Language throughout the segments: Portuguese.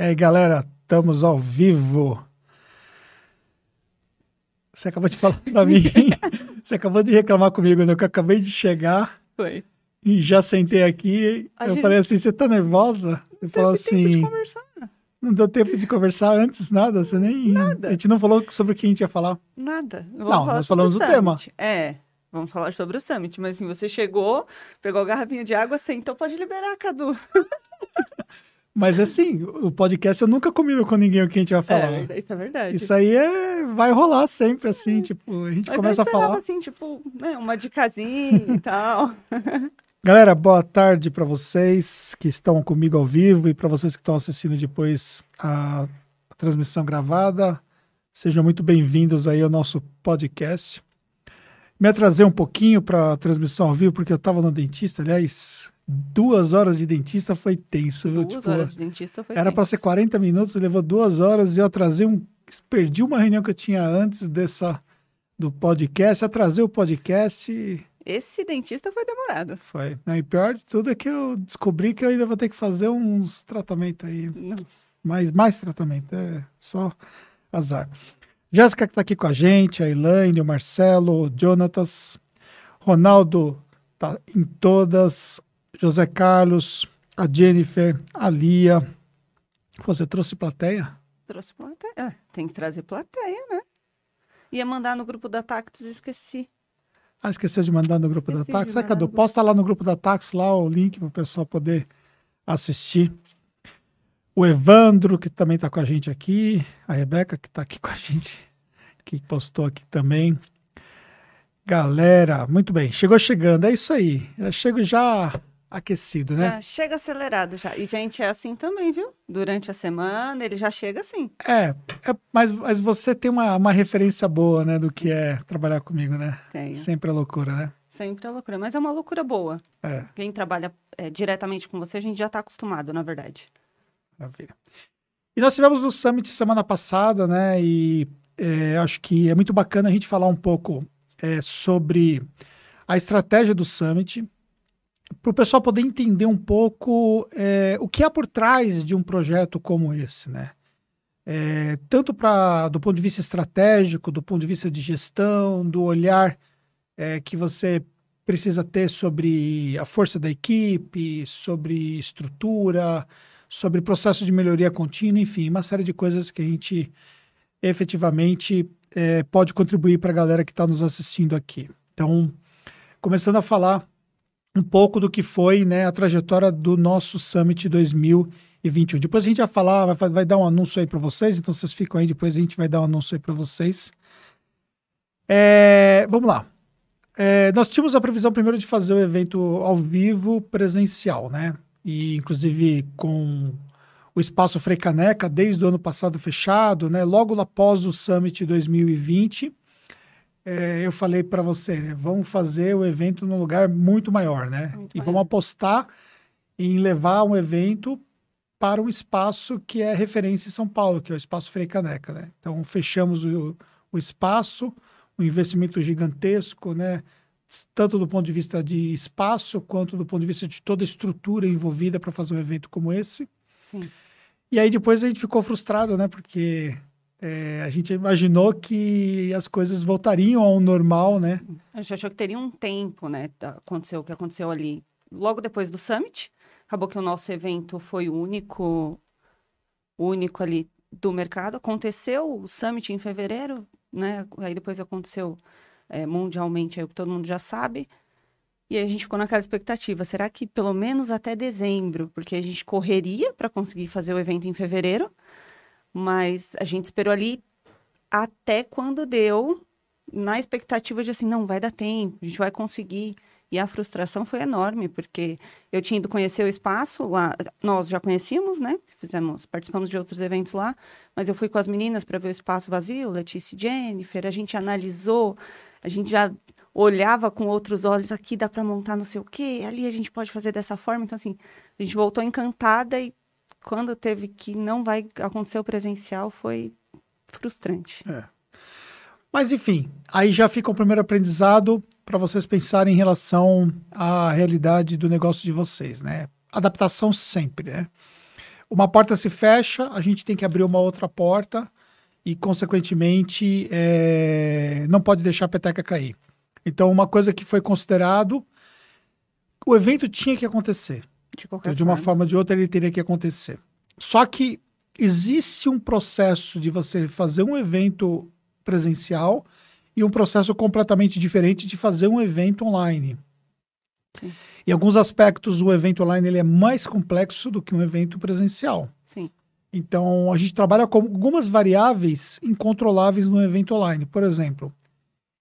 E aí, galera, estamos ao vivo. Você acabou de falar para mim, você acabou de reclamar comigo, né? Que eu acabei de chegar. Foi. E já sentei aqui. A eu gente... falei assim: você tá nervosa? Você falou assim. Não deu tempo de conversar antes, nada? Você nem. Nada. A gente não falou sobre o que a gente ia falar. Nada. Vamos não, nós falamos do tema. É. Vamos falar sobre o Summit, mas assim, você chegou, pegou a garrafinha de água, sentou, pode liberar, Cadu. Mas assim, o podcast eu nunca combino com ninguém o que a gente vai falar. É, isso é verdade. Isso aí é, vai rolar sempre, assim, tipo, a gente Mas começa a falar. assim, tipo, né, uma dicasinha e tal. Galera, boa tarde para vocês que estão comigo ao vivo e para vocês que estão assistindo depois a, a transmissão gravada. Sejam muito bem-vindos aí ao nosso podcast. Me atrasei um pouquinho para a transmissão ao vivo porque eu estava no dentista, aliás, duas horas de dentista foi tenso, viu? Duas tipo, horas de dentista foi Era para ser 40 minutos, levou duas horas e eu atrasei um. Perdi uma reunião que eu tinha antes dessa do podcast, atrasei o podcast. E... Esse dentista foi demorado. Foi. Não, e pior de tudo é que eu descobri que eu ainda vou ter que fazer uns tratamentos aí. Nossa. Mais, mais tratamento, é só azar. Jéssica que está aqui com a gente, a Elaine, o Marcelo, o Jonatas, Ronaldo tá em todas, José Carlos, a Jennifer, a Lia. Você trouxe plateia? Trouxe plateia. É, tem que trazer plateia, né? Ia mandar no grupo da Tactus e esqueci. Ah, esqueceu de mandar no grupo esqueci da Tactus? Ah, Cadu, posta lá no grupo da Tactus lá o link para o pessoal poder assistir. O Evandro, que também está com a gente aqui. A Rebeca, que está aqui com a gente, que postou aqui também. Galera, muito bem. Chegou chegando, é isso aí. Eu chego já aquecido, né? Já chega acelerado já. E, gente, é assim também, viu? Durante a semana, ele já chega assim. É, é mas, mas você tem uma, uma referência boa, né, do que é trabalhar comigo, né? Tenho. Sempre é loucura, né? Sempre é loucura, mas é uma loucura boa. É. Quem trabalha é, diretamente com você, a gente já está acostumado, na verdade. Maravilha. E nós tivemos no Summit semana passada, né? E é, acho que é muito bacana a gente falar um pouco é, sobre a estratégia do Summit, para o pessoal poder entender um pouco é, o que há por trás de um projeto como esse, né? É, tanto para do ponto de vista estratégico, do ponto de vista de gestão, do olhar é, que você precisa ter sobre a força da equipe, sobre estrutura, sobre processo de melhoria contínua, enfim, uma série de coisas que a gente efetivamente é, pode contribuir para a galera que está nos assistindo aqui. Então, começando a falar um pouco do que foi né, a trajetória do nosso Summit 2021. Depois a gente vai falar, vai, vai dar um anúncio aí para vocês, então vocês ficam aí, depois a gente vai dar um anúncio aí para vocês. É, vamos lá. É, nós tínhamos a previsão primeiro de fazer o evento ao vivo presencial, né? E inclusive com o espaço Frei Caneca desde o ano passado fechado, né? Logo após o Summit 2020, é, eu falei para você, né? vamos fazer o evento num lugar muito maior, né? Muito e maior. vamos apostar em levar um evento para um espaço que é referência em São Paulo, que é o Espaço Frei Caneca, né? Então fechamos o, o espaço, um investimento gigantesco, né? Tanto do ponto de vista de espaço, quanto do ponto de vista de toda a estrutura envolvida para fazer um evento como esse. Sim. E aí depois a gente ficou frustrado, né? Porque é, a gente imaginou que as coisas voltariam ao normal, né? A gente achou que teria um tempo, né? Aconteceu o que aconteceu ali logo depois do Summit. Acabou que o nosso evento foi o único, único ali do mercado. Aconteceu o Summit em fevereiro, né? Aí depois aconteceu é, mundialmente, aí todo mundo já sabe. E a gente ficou naquela expectativa, será que pelo menos até dezembro? Porque a gente correria para conseguir fazer o evento em fevereiro, mas a gente esperou ali até quando deu, na expectativa de assim, não, vai dar tempo, a gente vai conseguir. E a frustração foi enorme, porque eu tinha ido conhecer o espaço lá, nós já conhecíamos, né? Fizemos, participamos de outros eventos lá, mas eu fui com as meninas para ver o espaço vazio, Letícia e Jennifer, a gente analisou, a gente já olhava com outros olhos, aqui dá para montar não sei o quê, ali a gente pode fazer dessa forma. Então, assim, a gente voltou encantada e quando teve que não vai acontecer o presencial, foi frustrante. É. Mas, enfim, aí já fica o primeiro aprendizado para vocês pensarem em relação à realidade do negócio de vocês, né? Adaptação sempre, né? uma porta se fecha, a gente tem que abrir uma outra porta e, consequentemente, é, não pode deixar a peteca cair. Então, uma coisa que foi considerado, o evento tinha que acontecer. De qualquer De uma forma. forma ou de outra, ele teria que acontecer. Só que existe um processo de você fazer um evento presencial e um processo completamente diferente de fazer um evento online. Sim. Em alguns aspectos, o evento online ele é mais complexo do que um evento presencial. Sim. Então, a gente trabalha com algumas variáveis incontroláveis no evento online. Por exemplo,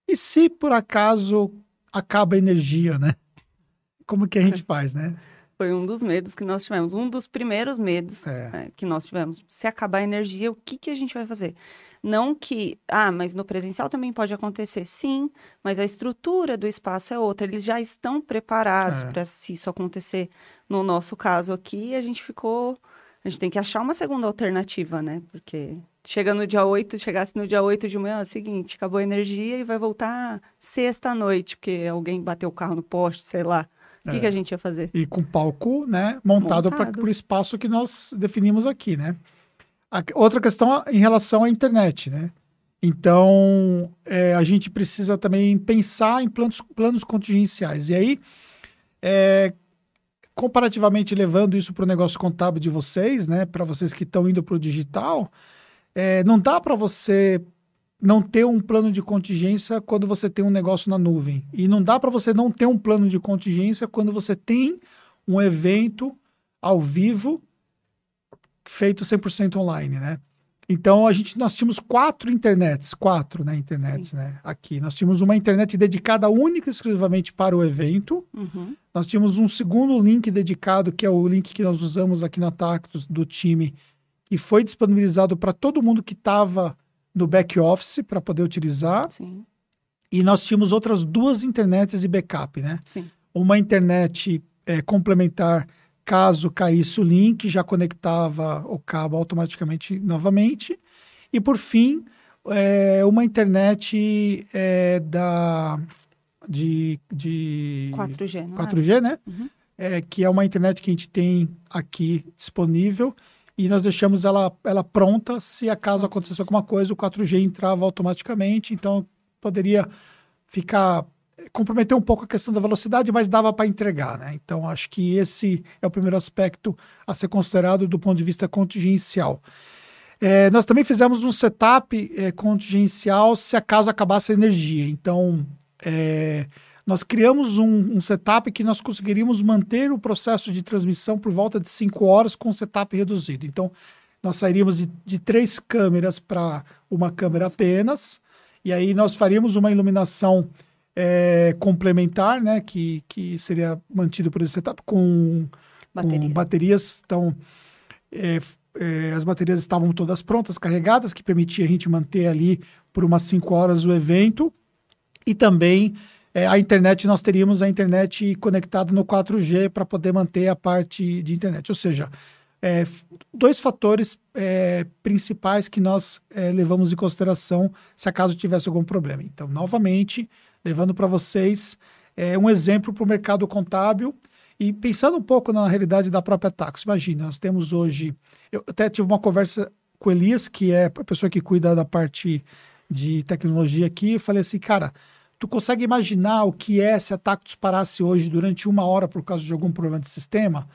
e se por acaso acaba a energia, né? Como que a gente faz, né? Foi um dos medos que nós tivemos. Um dos primeiros medos É. é, que nós tivemos. Se acabar a energia, o que, que a gente vai fazer? Não que, ah, mas no presencial também pode acontecer. Sim, mas a estrutura do espaço é outra. Eles já estão preparados É. para se isso acontecer. No nosso caso aqui, a gente ficou. A gente tem que achar uma segunda alternativa, né? Porque chega no dia 8, chegasse no dia 8 de manhã, é o seguinte, acabou a energia e vai voltar sexta à noite, porque alguém bateu o carro no poste, sei lá. O que, É. que a gente ia fazer? E com palco, né, montado para Montado. o espaço que nós definimos aqui, né? A- outra questão em relação à internet, né? Então, é, a gente precisa também pensar em planos, planos contingenciais. E aí, é, comparativamente levando isso para o negócio contábil de vocês, né? Para vocês que estão indo para o digital, é, não dá para você não ter um plano de contingência quando você tem um negócio na nuvem. E não dá para você não ter um plano de contingência quando você tem um evento ao vivo feito 100% online, né? Então a gente nós tínhamos quatro internets, quatro, né, internets, Sim. né, aqui. Nós tínhamos uma internet dedicada única e exclusivamente para o evento. Uhum. Nós tínhamos um segundo link dedicado, que é o link que nós usamos aqui na Tactus do time, que foi disponibilizado para todo mundo que estava no back office para poder utilizar. Sim, E nós tínhamos outras duas internets de backup, né? sim. Uma internet é, complementar, caso caísse o link, já conectava o cabo automaticamente novamente. E por fim, é, uma internet é, da de, de 4G, não é? 4G, né? Uhum. É, que é uma internet que a gente tem aqui disponível e nós deixamos ela, ela pronta. Se acaso acontecesse alguma coisa, o 4G entrava automaticamente, então poderia ficar comprometer um pouco a questão da velocidade, mas dava para entregar, né? Então acho que esse é o primeiro aspecto a ser considerado do ponto de vista contingencial. É, nós também fizemos um setup é, contingencial se acaso acabasse a energia. Então, é, nós criamos um, um setup que nós conseguiríamos manter o processo de transmissão por volta de 5 horas com setup reduzido. Então, nós sairíamos de, de três câmeras para uma câmera apenas, e aí nós faríamos uma iluminação é, complementar, né, que, que seria mantido por esse setup com, Bateria. com baterias. Então, é, é, as baterias estavam todas prontas, carregadas, que permitia a gente manter ali por umas 5 horas o evento. E também é, a internet, nós teríamos a internet conectada no 4G para poder manter a parte de internet. Ou seja, é, dois fatores é, principais que nós é, levamos em consideração se acaso tivesse algum problema. Então, novamente, levando para vocês é, um exemplo para o mercado contábil e pensando um pouco na realidade da própria Tax. Imagina, nós temos hoje. Eu até tive uma conversa com o Elias, que é a pessoa que cuida da parte de tecnologia aqui. Eu falei assim, cara, tu consegue imaginar o que é se a Tactus parasse hoje durante uma hora por causa de algum problema de sistema?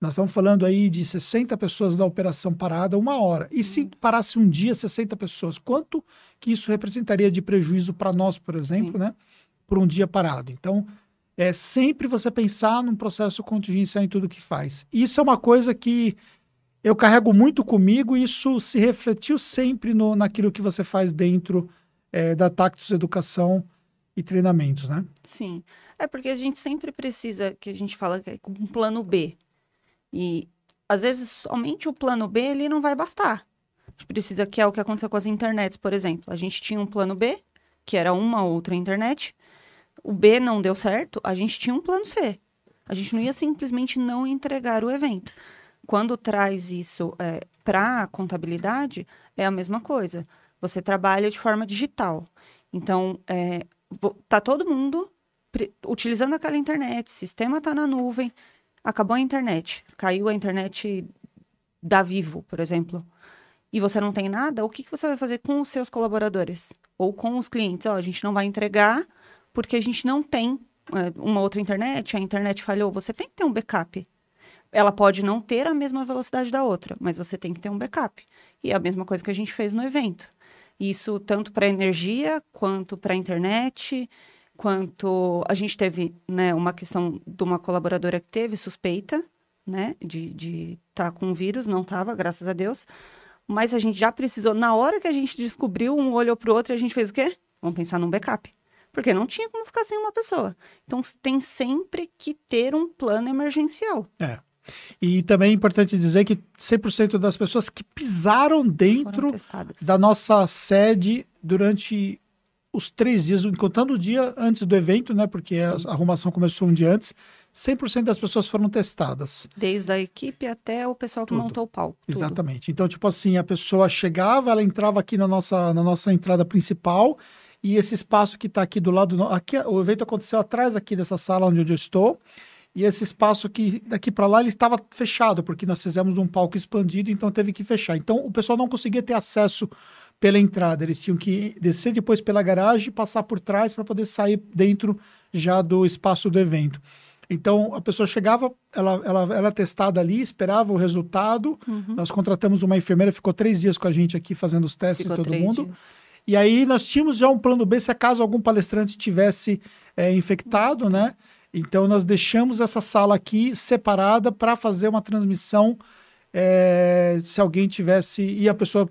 Nós estamos falando aí de 60 pessoas na operação parada, uma hora. E se parasse um dia 60 pessoas, quanto que isso representaria de prejuízo para nós, por exemplo, né? Por um dia parado. Então, é sempre você pensar num processo contingencial em tudo que faz. Isso é uma coisa que eu carrego muito comigo e isso se refletiu sempre no, naquilo que você faz dentro é, da Tactus Educação e Treinamentos, né? Sim. É porque a gente sempre precisa, que a gente fala que é um plano B. E às vezes somente o plano B ele não vai bastar. A gente precisa, que é o que aconteceu com as internets, por exemplo. A gente tinha um plano B, que era uma outra internet. O B não deu certo, a gente tinha um plano C. A gente não ia simplesmente não entregar o evento. Quando traz isso para a contabilidade, é a mesma coisa. Você trabalha de forma digital. Então, é, tá todo mundo utilizando aquela internet, sistema está na nuvem, acabou a internet, caiu a internet da Vivo, por exemplo, e você não tem nada, o que, que você vai fazer com os seus colaboradores? Ou com os clientes? Ó, a gente não vai entregar porque a gente não tem é, uma outra internet, a internet falhou. Você tem que ter um backup. Ela pode não ter a mesma velocidade da outra, mas você tem que ter um backup. E é a mesma coisa que a gente fez no evento. Isso tanto para energia, quanto para internet, quanto a gente teve né, uma questão de uma colaboradora que teve suspeita né, de estar tá com vírus, não estava, graças a Deus. Mas a gente já precisou, na hora que a gente descobriu, um olhou para o outro e a gente fez o quê? Vamos pensar num backup. Porque não tinha como ficar sem uma pessoa. Então tem sempre que ter um plano emergencial. É. E também é importante dizer que 100% das pessoas que pisaram dentro da nossa sede durante os três dias, contando o dia antes do evento, né? Porque a arrumação começou um dia antes, 100% das pessoas foram testadas. Desde a equipe até o pessoal que tudo. montou o palco. Tudo. Exatamente. Então, tipo assim, a pessoa chegava, ela entrava aqui na nossa, na nossa entrada principal e esse espaço que está aqui do lado, aqui o evento aconteceu atrás aqui dessa sala onde eu estou. E esse espaço aqui, daqui para lá, ele estava fechado, porque nós fizemos um palco expandido, então teve que fechar. Então o pessoal não conseguia ter acesso pela entrada, eles tinham que descer depois pela garagem passar por trás para poder sair dentro já do espaço do evento. Então a pessoa chegava, ela, ela era testada ali, esperava o resultado. Uhum. Nós contratamos uma enfermeira, ficou três dias com a gente aqui fazendo os testes ficou em todo mundo. Dias. E aí nós tínhamos já um plano B se acaso algum palestrante tivesse é, infectado, né? Então, nós deixamos essa sala aqui separada para fazer uma transmissão. É, se alguém tivesse. E a pessoa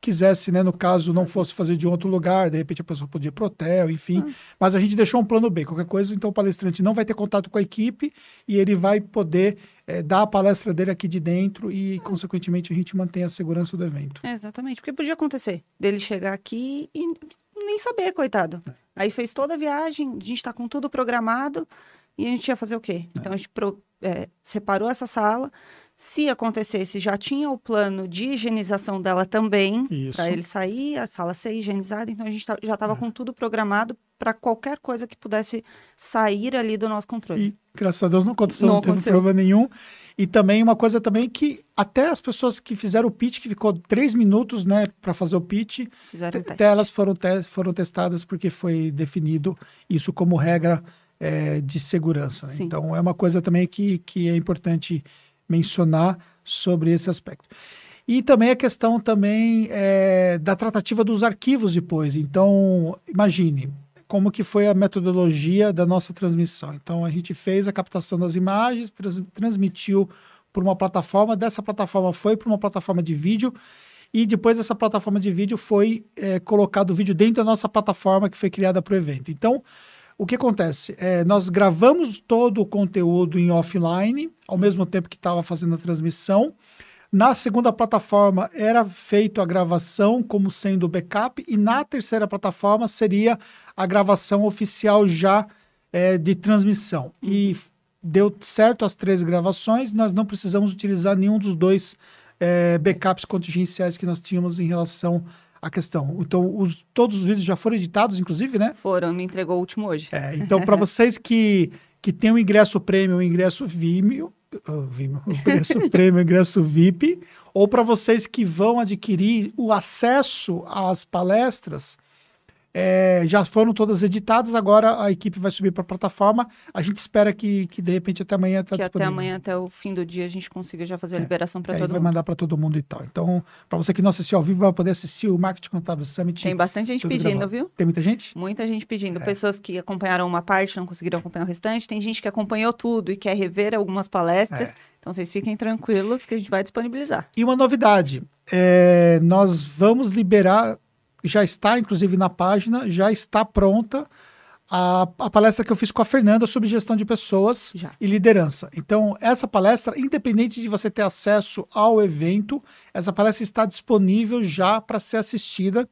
quisesse, né, no caso, não fosse fazer de outro lugar, de repente a pessoa podia ir pro hotel, enfim. Ah. Mas a gente deixou um plano B. Qualquer coisa, então o palestrante não vai ter contato com a equipe e ele vai poder é, dar a palestra dele aqui de dentro e, ah. consequentemente, a gente mantém a segurança do evento. É, exatamente, porque podia acontecer dele chegar aqui e nem saber, coitado. É. Aí fez toda a viagem, a gente está com tudo programado e a gente ia fazer o quê? É. Então a gente pro, é, separou essa sala. Se acontecesse, já tinha o plano de higienização dela também, para ele sair, a sala ser higienizada. Então a gente tá, já estava é. com tudo programado para qualquer coisa que pudesse sair ali do nosso controle. E, graças a Deus não aconteceu, não, não teve aconteceu. problema nenhum. E também uma coisa também que até as pessoas que fizeram o pitch, que ficou três minutos, né, para fazer o pitch, até elas foram, te foram testadas porque foi definido isso como regra é, de segurança. Né? Então é uma coisa também que, que é importante mencionar sobre esse aspecto. E também a questão também é, da tratativa dos arquivos depois. Então, imagine, como que foi a metodologia da nossa transmissão. Então a gente fez a captação das imagens, trans, transmitiu por uma plataforma, dessa plataforma foi para uma plataforma de vídeo e depois dessa plataforma de vídeo foi é, colocado o vídeo dentro da nossa plataforma que foi criada para o evento. Então o que acontece? É, nós gravamos todo o conteúdo em offline, ao mesmo tempo que estava fazendo a transmissão. Na segunda plataforma era feito a gravação como sendo backup e na terceira plataforma seria a gravação oficial já é, de transmissão. E deu certo as três gravações, nós não precisamos utilizar nenhum dos dois é, backups contingenciais que nós tínhamos em relação à questão. Então, os, todos os vídeos já foram editados, inclusive, né? Foram, me entregou o último hoje. É, então, para vocês que, que têm o ingresso premium, o ingresso Vimeo, o Vimeo, o ingresso prêmio, o ingresso VIP, ou para vocês que vão adquirir o acesso às palestras, é, já foram todas editadas, agora a equipe vai subir para a plataforma. A gente espera que, que de repente até amanhã está disponível. até amanhã, até o fim do dia, a gente consiga já fazer a é, liberação para é, todo vai mundo. Vai mandar para todo mundo e tal. Então, para você que não assistiu ao vivo, vai poder assistir o Marketing Contábil Summit. Tem bastante gente pedindo, gravado. viu? Tem muita gente? Muita gente pedindo. É. Pessoas que acompanharam uma parte, não conseguiram acompanhar o restante. Tem gente que acompanhou tudo e quer rever algumas palestras. É. Então, vocês fiquem tranquilos que a gente vai disponibilizar. E uma novidade: é, nós vamos liberar já está, inclusive, na página, já está pronta a, a, palestra que eu fiz com a Fernanda sobre gestão de pessoas já. e liderança. Então, essa palestra, independente de você ter acesso ao evento, essa palestra está disponível já para ser assistida.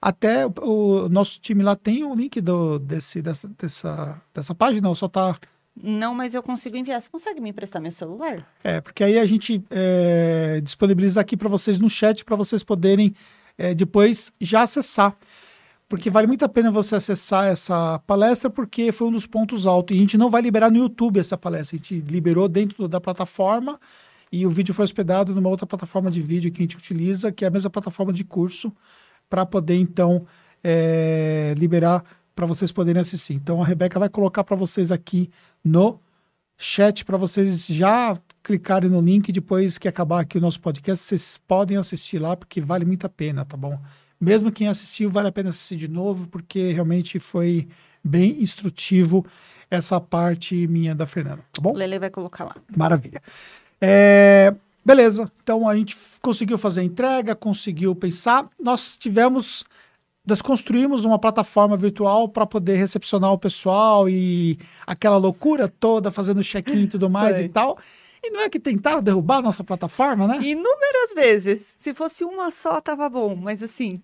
Até o, o, nosso time lá tem o link do, desse, dessa, dessa, dessa página, ou só está. Não, mas eu consigo enviar. Você consegue me emprestar meu celular? É, porque aí a gente é, disponibiliza aqui para vocês no chat para vocês poderem é, depois já acessar. Porque vale muito a pena você acessar essa palestra, porque foi um dos pontos altos. E a gente não vai liberar no YouTube essa palestra, a gente liberou dentro da plataforma e o vídeo foi hospedado numa outra plataforma de vídeo que a gente utiliza, que é a mesma plataforma de curso, para poder então é, liberar para vocês poderem assistir. Então a Rebeca vai colocar para vocês aqui no chat para vocês já clicarem no link depois que acabar aqui o nosso podcast, vocês podem assistir lá porque vale muito a pena, tá bom? Mesmo quem assistiu, vale a pena assistir de novo porque realmente foi bem instrutivo essa parte minha da Fernanda, tá bom? Lele vai colocar lá. Maravilha. É, beleza, então a gente conseguiu fazer a entrega, conseguiu pensar. Nós tivemos nós construímos uma plataforma virtual para poder recepcionar o pessoal e aquela loucura toda, fazendo check-in e tudo mais e tal. E não é que tentaram derrubar a nossa plataforma, né? Inúmeras vezes. Se fosse uma só, tava bom. Mas assim,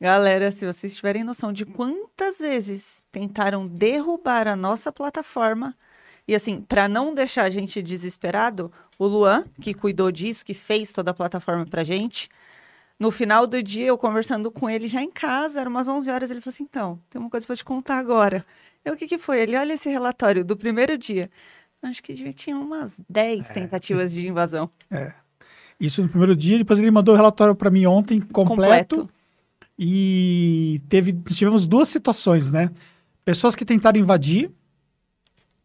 galera, se vocês tiverem noção de quantas vezes tentaram derrubar a nossa plataforma, e assim, para não deixar a gente desesperado, o Luan, que cuidou disso, que fez toda a plataforma pra gente, no final do dia, eu conversando com ele já em casa, eram umas 11 horas, ele falou assim: então, tem uma coisa para te contar agora. Eu, o que, que foi? Ele, olha esse relatório do primeiro dia. Acho que tinha umas 10 é. tentativas de invasão. É. Isso no primeiro dia, depois ele mandou o relatório para mim ontem, completo, completo. E teve, tivemos duas situações, né? Pessoas que tentaram invadir,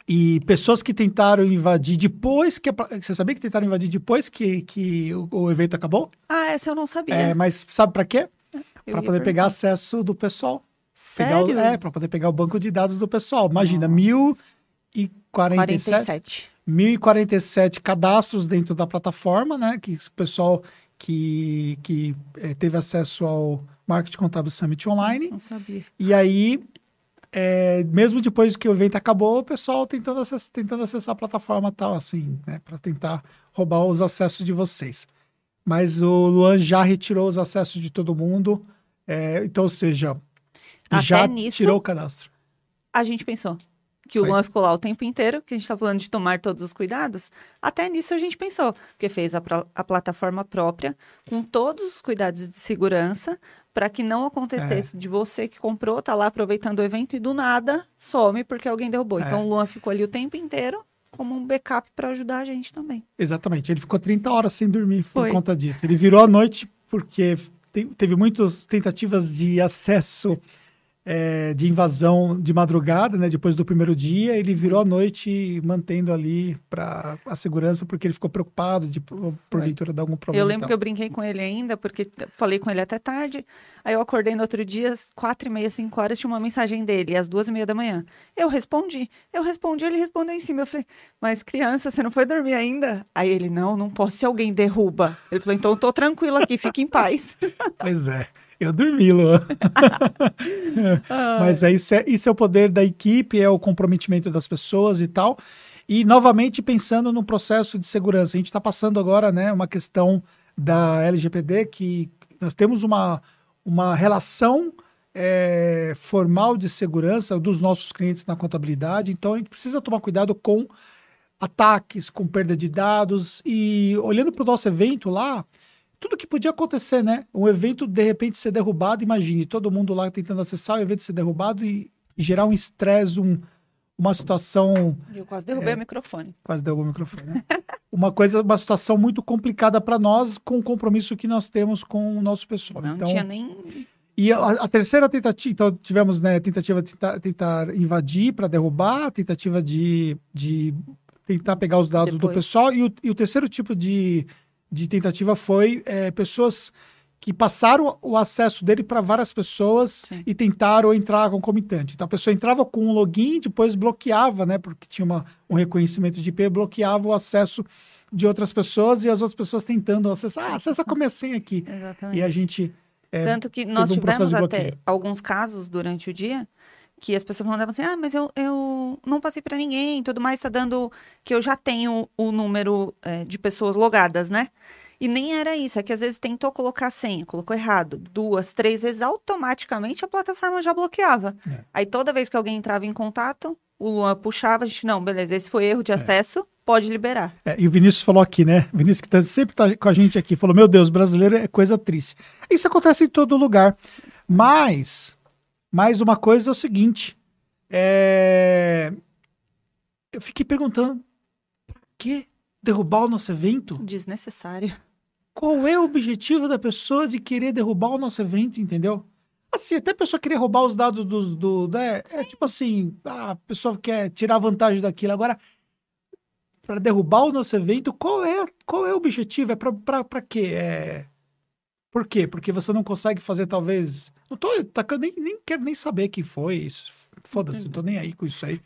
e pessoas que tentaram invadir depois que. Você sabia que tentaram invadir depois que, que o, o evento acabou? Ah, essa eu não sabia. É, mas sabe para quê? Para poder perguntar. pegar acesso do pessoal. Sério? O, é, para poder pegar o banco de dados do pessoal. Imagina, Nossa. 1047. 1047 cadastros dentro da plataforma, né? Que o pessoal que, que é, teve acesso ao Marketing Contábil Summit Online. Não sabia. E aí é, mesmo depois que o evento acabou, o pessoal tentando, acess tentando acessar a plataforma tal, assim, né, para tentar roubar os acessos de vocês. Mas o Luan já retirou os acessos de todo mundo, é, então, ou seja, Até já nisso, tirou o cadastro. A gente pensou que Foi. o Luan ficou lá o tempo inteiro, que a gente está falando de tomar todos os cuidados. Até nisso a gente pensou, porque fez a, a plataforma própria, com todos os cuidados de segurança, para que não acontecesse é. de você que comprou, tá lá aproveitando o evento e do nada some porque alguém derrubou. É. Então o Luan ficou ali o tempo inteiro como um backup para ajudar a gente também. Exatamente. Ele ficou 30 horas sem dormir Foi. por conta disso. Ele virou a noite porque teve muitas tentativas de acesso é, de invasão de madrugada, né? Depois do primeiro dia, ele virou a noite mantendo ali para a segurança, porque ele ficou preocupado de porventura dar algum problema. Eu lembro que eu brinquei com ele ainda, porque falei com ele até tarde. Aí eu acordei no outro dia, quatro e meia, cinco horas, tinha uma mensagem dele, às duas e meia da manhã. Eu respondi. Eu respondi, ele respondeu em cima. Eu falei, mas criança, você não foi dormir ainda? Aí ele, não, não posso se alguém derruba. Ele falou, então eu tô tranquilo aqui, fique em paz. Pois é. Eu dormi, Luan. Mas é isso, é isso é o poder da equipe, é o comprometimento das pessoas e tal. E, novamente, pensando no processo de segurança. A gente está passando agora né, uma questão da LGPD que nós temos uma, uma relação é, formal de segurança dos nossos clientes na contabilidade. Então, a gente precisa tomar cuidado com ataques, com perda de dados. E olhando para o nosso evento lá, tudo que podia acontecer, né? Um evento de repente ser derrubado, imagine, todo mundo lá tentando acessar o evento ser derrubado e, gerar um estresse, um, uma situação. Eu quase derrubei é, o microfone. Quase derrubou o microfone. Né? uma coisa, uma situação muito complicada para nós com o compromisso que nós temos com o nosso pessoal. Não então, tinha nem. E a, a, terceira tentativa, então tivemos né, tentativa de tentar, tentar invadir para derrubar, tentativa de, de tentar pegar os dados Depois. do pessoal, e o, e o terceiro tipo de de tentativa foi é, pessoas que passaram o acesso dele para várias pessoas Sim. e tentaram entrar concomitante. Então a pessoa entrava com um login, depois bloqueava, né, porque tinha uma, um reconhecimento de IP, bloqueava o acesso de outras pessoas e as outras pessoas tentando acessar. Ah, acessa como senha aqui. Exatamente. E a gente. É, Tanto que nós um tivemos até alguns casos durante o dia que as pessoas mandavam assim: ah, mas eu, eu não passei para ninguém, tudo mais está dando que eu já tenho o número é, de pessoas logadas, né? E nem era isso, é que às vezes tentou colocar a senha, colocou errado, duas, três vezes, automaticamente a plataforma já bloqueava. É. Aí toda vez que alguém entrava em contato, o Luan puxava, a gente, não, beleza, esse foi erro de é. acesso, pode liberar. É, e o Vinícius falou aqui, né? O Vinícius que tá, sempre tá com a gente aqui, falou: Meu Deus, brasileiro é coisa triste. Isso acontece em todo lugar. Mas mas uma coisa é o seguinte: é... eu fiquei perguntando por que derrubar o nosso evento? Desnecessário. Qual é o objetivo da pessoa de querer derrubar o nosso evento, entendeu? Assim, até a pessoa querer roubar os dados do. do né? É tipo assim, a pessoa quer tirar vantagem daquilo. Agora, para derrubar o nosso evento, qual é, qual é o objetivo? É para quê? É... Por quê? Porque você não consegue fazer, talvez. Não tô tacando, nem, nem quero nem saber quem foi. Foda-se, não tô nem aí com isso aí.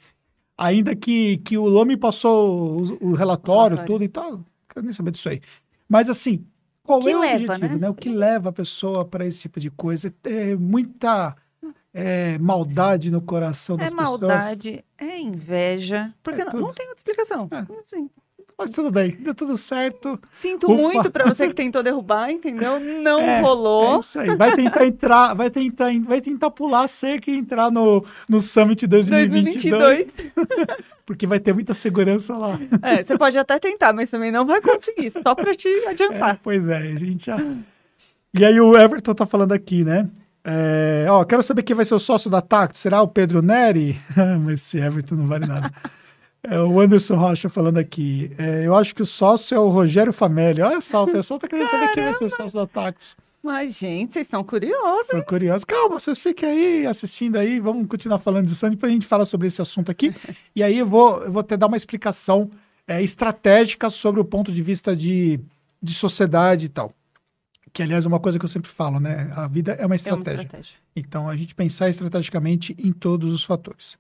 Ainda que, que o Lome passou o, o relatório, tudo e tal. Não quero nem saber disso aí. Mas assim, qual é o leva, objetivo, né? né? O que leva a pessoa para esse tipo de coisa? É muita é, maldade no coração das é pessoas. É maldade, é inveja, porque é não, não, tem outra explicação. É. Assim. Mas tudo bem, deu tudo certo. Sinto Ufa. muito para você que tentou derrubar, entendeu? Não é, rolou. É isso aí. Vai tentar entrar, vai tentar, vai tentar pular a cerca e entrar no, no Summit 2022. 2022. porque vai ter muita segurança lá. É, você pode até tentar, mas também não vai conseguir, só para te adiantar. É, pois é, a gente já. E aí o Everton tá falando aqui, né? É, ó, quero saber quem vai ser o sócio da Tacto. Será o Pedro Neri? mas esse Everton não vale nada. É, o Anderson Rocha falando aqui. É, eu acho que o sócio é o Rogério Famelli. Olha só, o pessoal tá querendo saber quem vai ser sócio da Tacto. Mas, gente, vocês estão curiosos. Estão curiosos. Calma, vocês fiquem aí assistindo aí. Vamos continuar falando disso para a gente falar sobre esse assunto aqui. e aí eu vou, eu vou te dar uma explicação é, estratégica sobre o ponto de vista de, de sociedade e tal. Que, aliás, é uma coisa que eu sempre falo, né? A vida é uma estratégia. É uma estratégia. Então, a gente pensar estrategicamente em todos os fatores.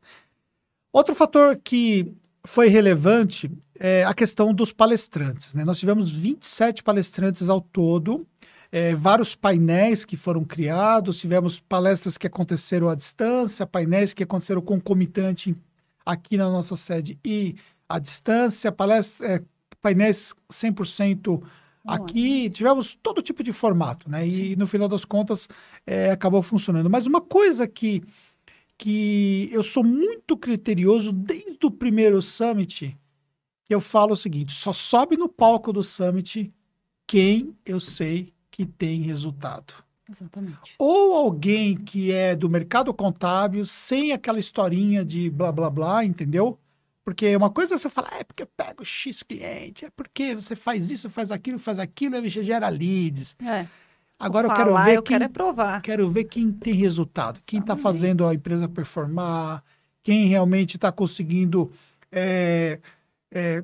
Outro fator que foi relevante é a questão dos palestrantes. Né? Nós tivemos 27 palestrantes ao todo é, vários painéis que foram criados, tivemos palestras que aconteceram à distância, painéis que aconteceram concomitante aqui na nossa sede e à distância, palestras, é, painéis 100% aqui, tivemos todo tipo de formato, né? E no final das contas é, acabou funcionando. Mas uma coisa que, que eu sou muito criterioso desde o primeiro Summit, eu falo o seguinte: só sobe no palco do Summit quem eu sei que tem resultado. Exatamente. Ou alguém que é do mercado contábil, sem aquela historinha de blá blá blá, entendeu? Porque uma coisa é você falar, é porque eu pego X cliente, é porque você faz isso, faz aquilo, faz aquilo, e gera leads. É. Agora eu quero ver eu quem, quero é provar. Quero ver quem tem resultado, quem está fazendo a empresa performar, quem realmente está conseguindo é, é,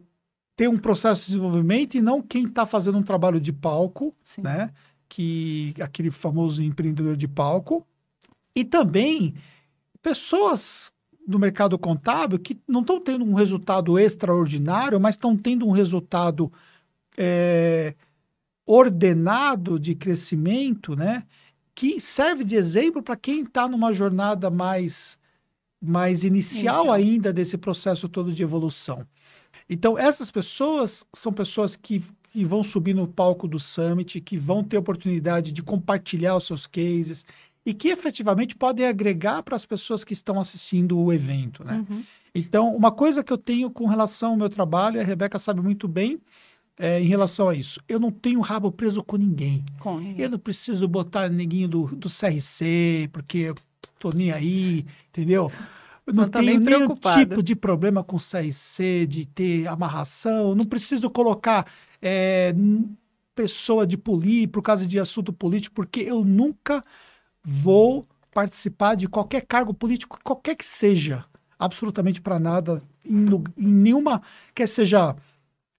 ter um processo de desenvolvimento e não quem está fazendo um trabalho de palco, Sim. né? Que aquele famoso empreendedor de palco. E também pessoas do mercado contábil que não estão tendo um resultado extraordinário, mas estão tendo um resultado é, ordenado de crescimento, né? Que serve de exemplo para quem está numa jornada mais, mais inicial, inicial ainda desse processo todo de evolução. Então, essas pessoas são pessoas que, que vão subir no palco do Summit, que vão ter oportunidade de compartilhar os seus cases e que efetivamente podem agregar para as pessoas que estão assistindo o evento, né? Uhum. Então, uma coisa que eu tenho com relação ao meu trabalho, a Rebeca sabe muito bem, é, em relação a isso. Eu não tenho rabo preso com ninguém. Com ninguém. Eu não preciso botar ninguém do, do CRC, porque eu tô nem aí, entendeu? Eu não, não tenho nenhum tipo de problema com CRC, de ter amarração. Não preciso colocar é, pessoa de poli por causa de assunto político, porque eu nunca vou participar de qualquer cargo político, qualquer que seja, absolutamente para nada, em, em, nenhuma, quer seja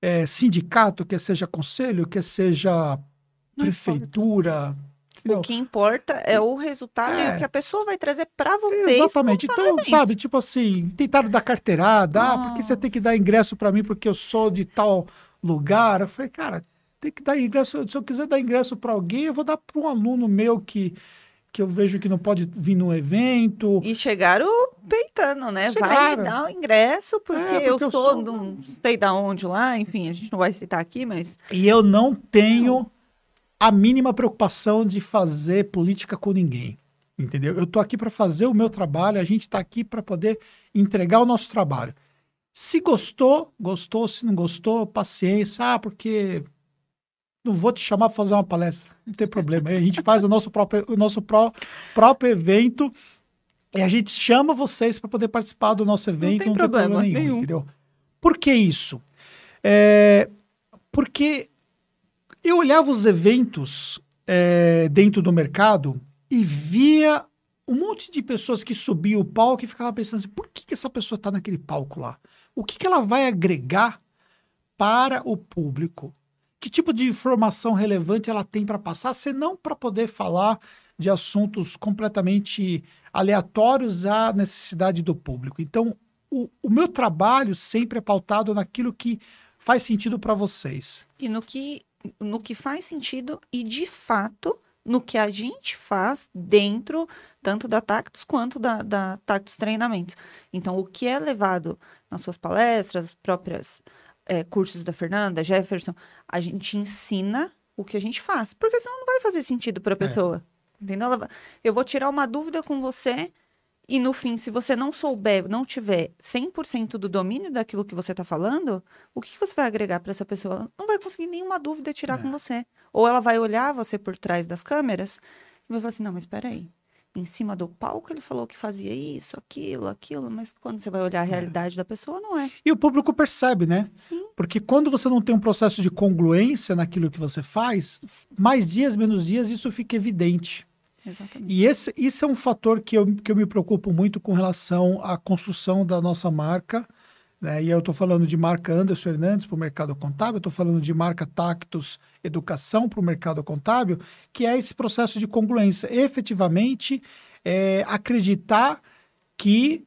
é, sindicato, quer seja conselho, quer seja prefeitura, o que importa é o resultado é. e o é. que a pessoa vai trazer para você. Exatamente. Então, sabe, tipo assim, tentaram dar carteirada, ah, porque você tem que dar ingresso para mim porque eu sou de tal lugar. Eu falei, cara, tem que dar ingresso. Se eu quiser dar ingresso para alguém, eu vou dar para um aluno meu que que eu vejo que não pode vir no evento. E chegaram peitando, né? Chegaram. Vai me dar o ingresso, porque, é, porque eu, eu sou, não sei da onde lá, enfim, a gente não vai citar aqui, mas. E eu não tenho a mínima preocupação de fazer política com ninguém. Entendeu? Eu estou aqui para fazer o meu trabalho, a gente está aqui para poder entregar o nosso trabalho. Se gostou, gostou. Se não gostou, paciência. Ah, porque não vou te chamar para fazer uma palestra. Não tem problema. a gente faz o nosso próprio, o nosso pró, próprio evento e a gente chama vocês para poder participar do nosso evento. Não tem, não problema, tem problema nenhum, nenhum, entendeu? Por que isso? É, Porque eu olhava os eventos é, dentro do mercado e via um monte de pessoas que subiam o palco e ficava pensando assim, por que, que essa pessoa está naquele palco lá? O que, que ela vai agregar para o público? Que tipo de informação relevante ela tem para passar, senão para poder falar de assuntos completamente aleatórios à necessidade do público. Então, o, o meu trabalho sempre é pautado naquilo que faz sentido para vocês. E no que, no que faz sentido e, de fato, no que a gente faz dentro tanto da Tactus quanto da, da Tactus Treinamentos. Então, o que é levado nas suas palestras, próprias é, cursos da Fernanda, Jefferson, a gente ensina o que a gente faz, porque senão não vai fazer sentido para a é. pessoa. É. Entendeu? Eu vou tirar uma dúvida com você e no fim, se você não souber, não tiver 100% do domínio daquilo que você está falando, o que, que, você vai agregar para essa pessoa? Não vai conseguir nenhuma dúvida tirar é. com você. Ou ela vai olhar você por trás das câmeras e vai falar assim: não, mas espera aí. Em cima do palco ele falou que fazia isso, aquilo, aquilo, mas quando você vai olhar a é. realidade é. da pessoa, não é. E o público percebe, né? Sim. Porque quando você não tem um processo de congruência naquilo que você faz, mais dias, menos dias, isso fica evidente. Exatamente. E esse, isso é um fator que eu, que eu me preocupo muito com relação à construção da nossa marca. Né? E eu estou falando de marca Anderson Hernandes para o mercado contábil, estou falando de marca Tactus Educação para o mercado contábil, que é esse processo de congruência. Efetivamente, é, acreditar que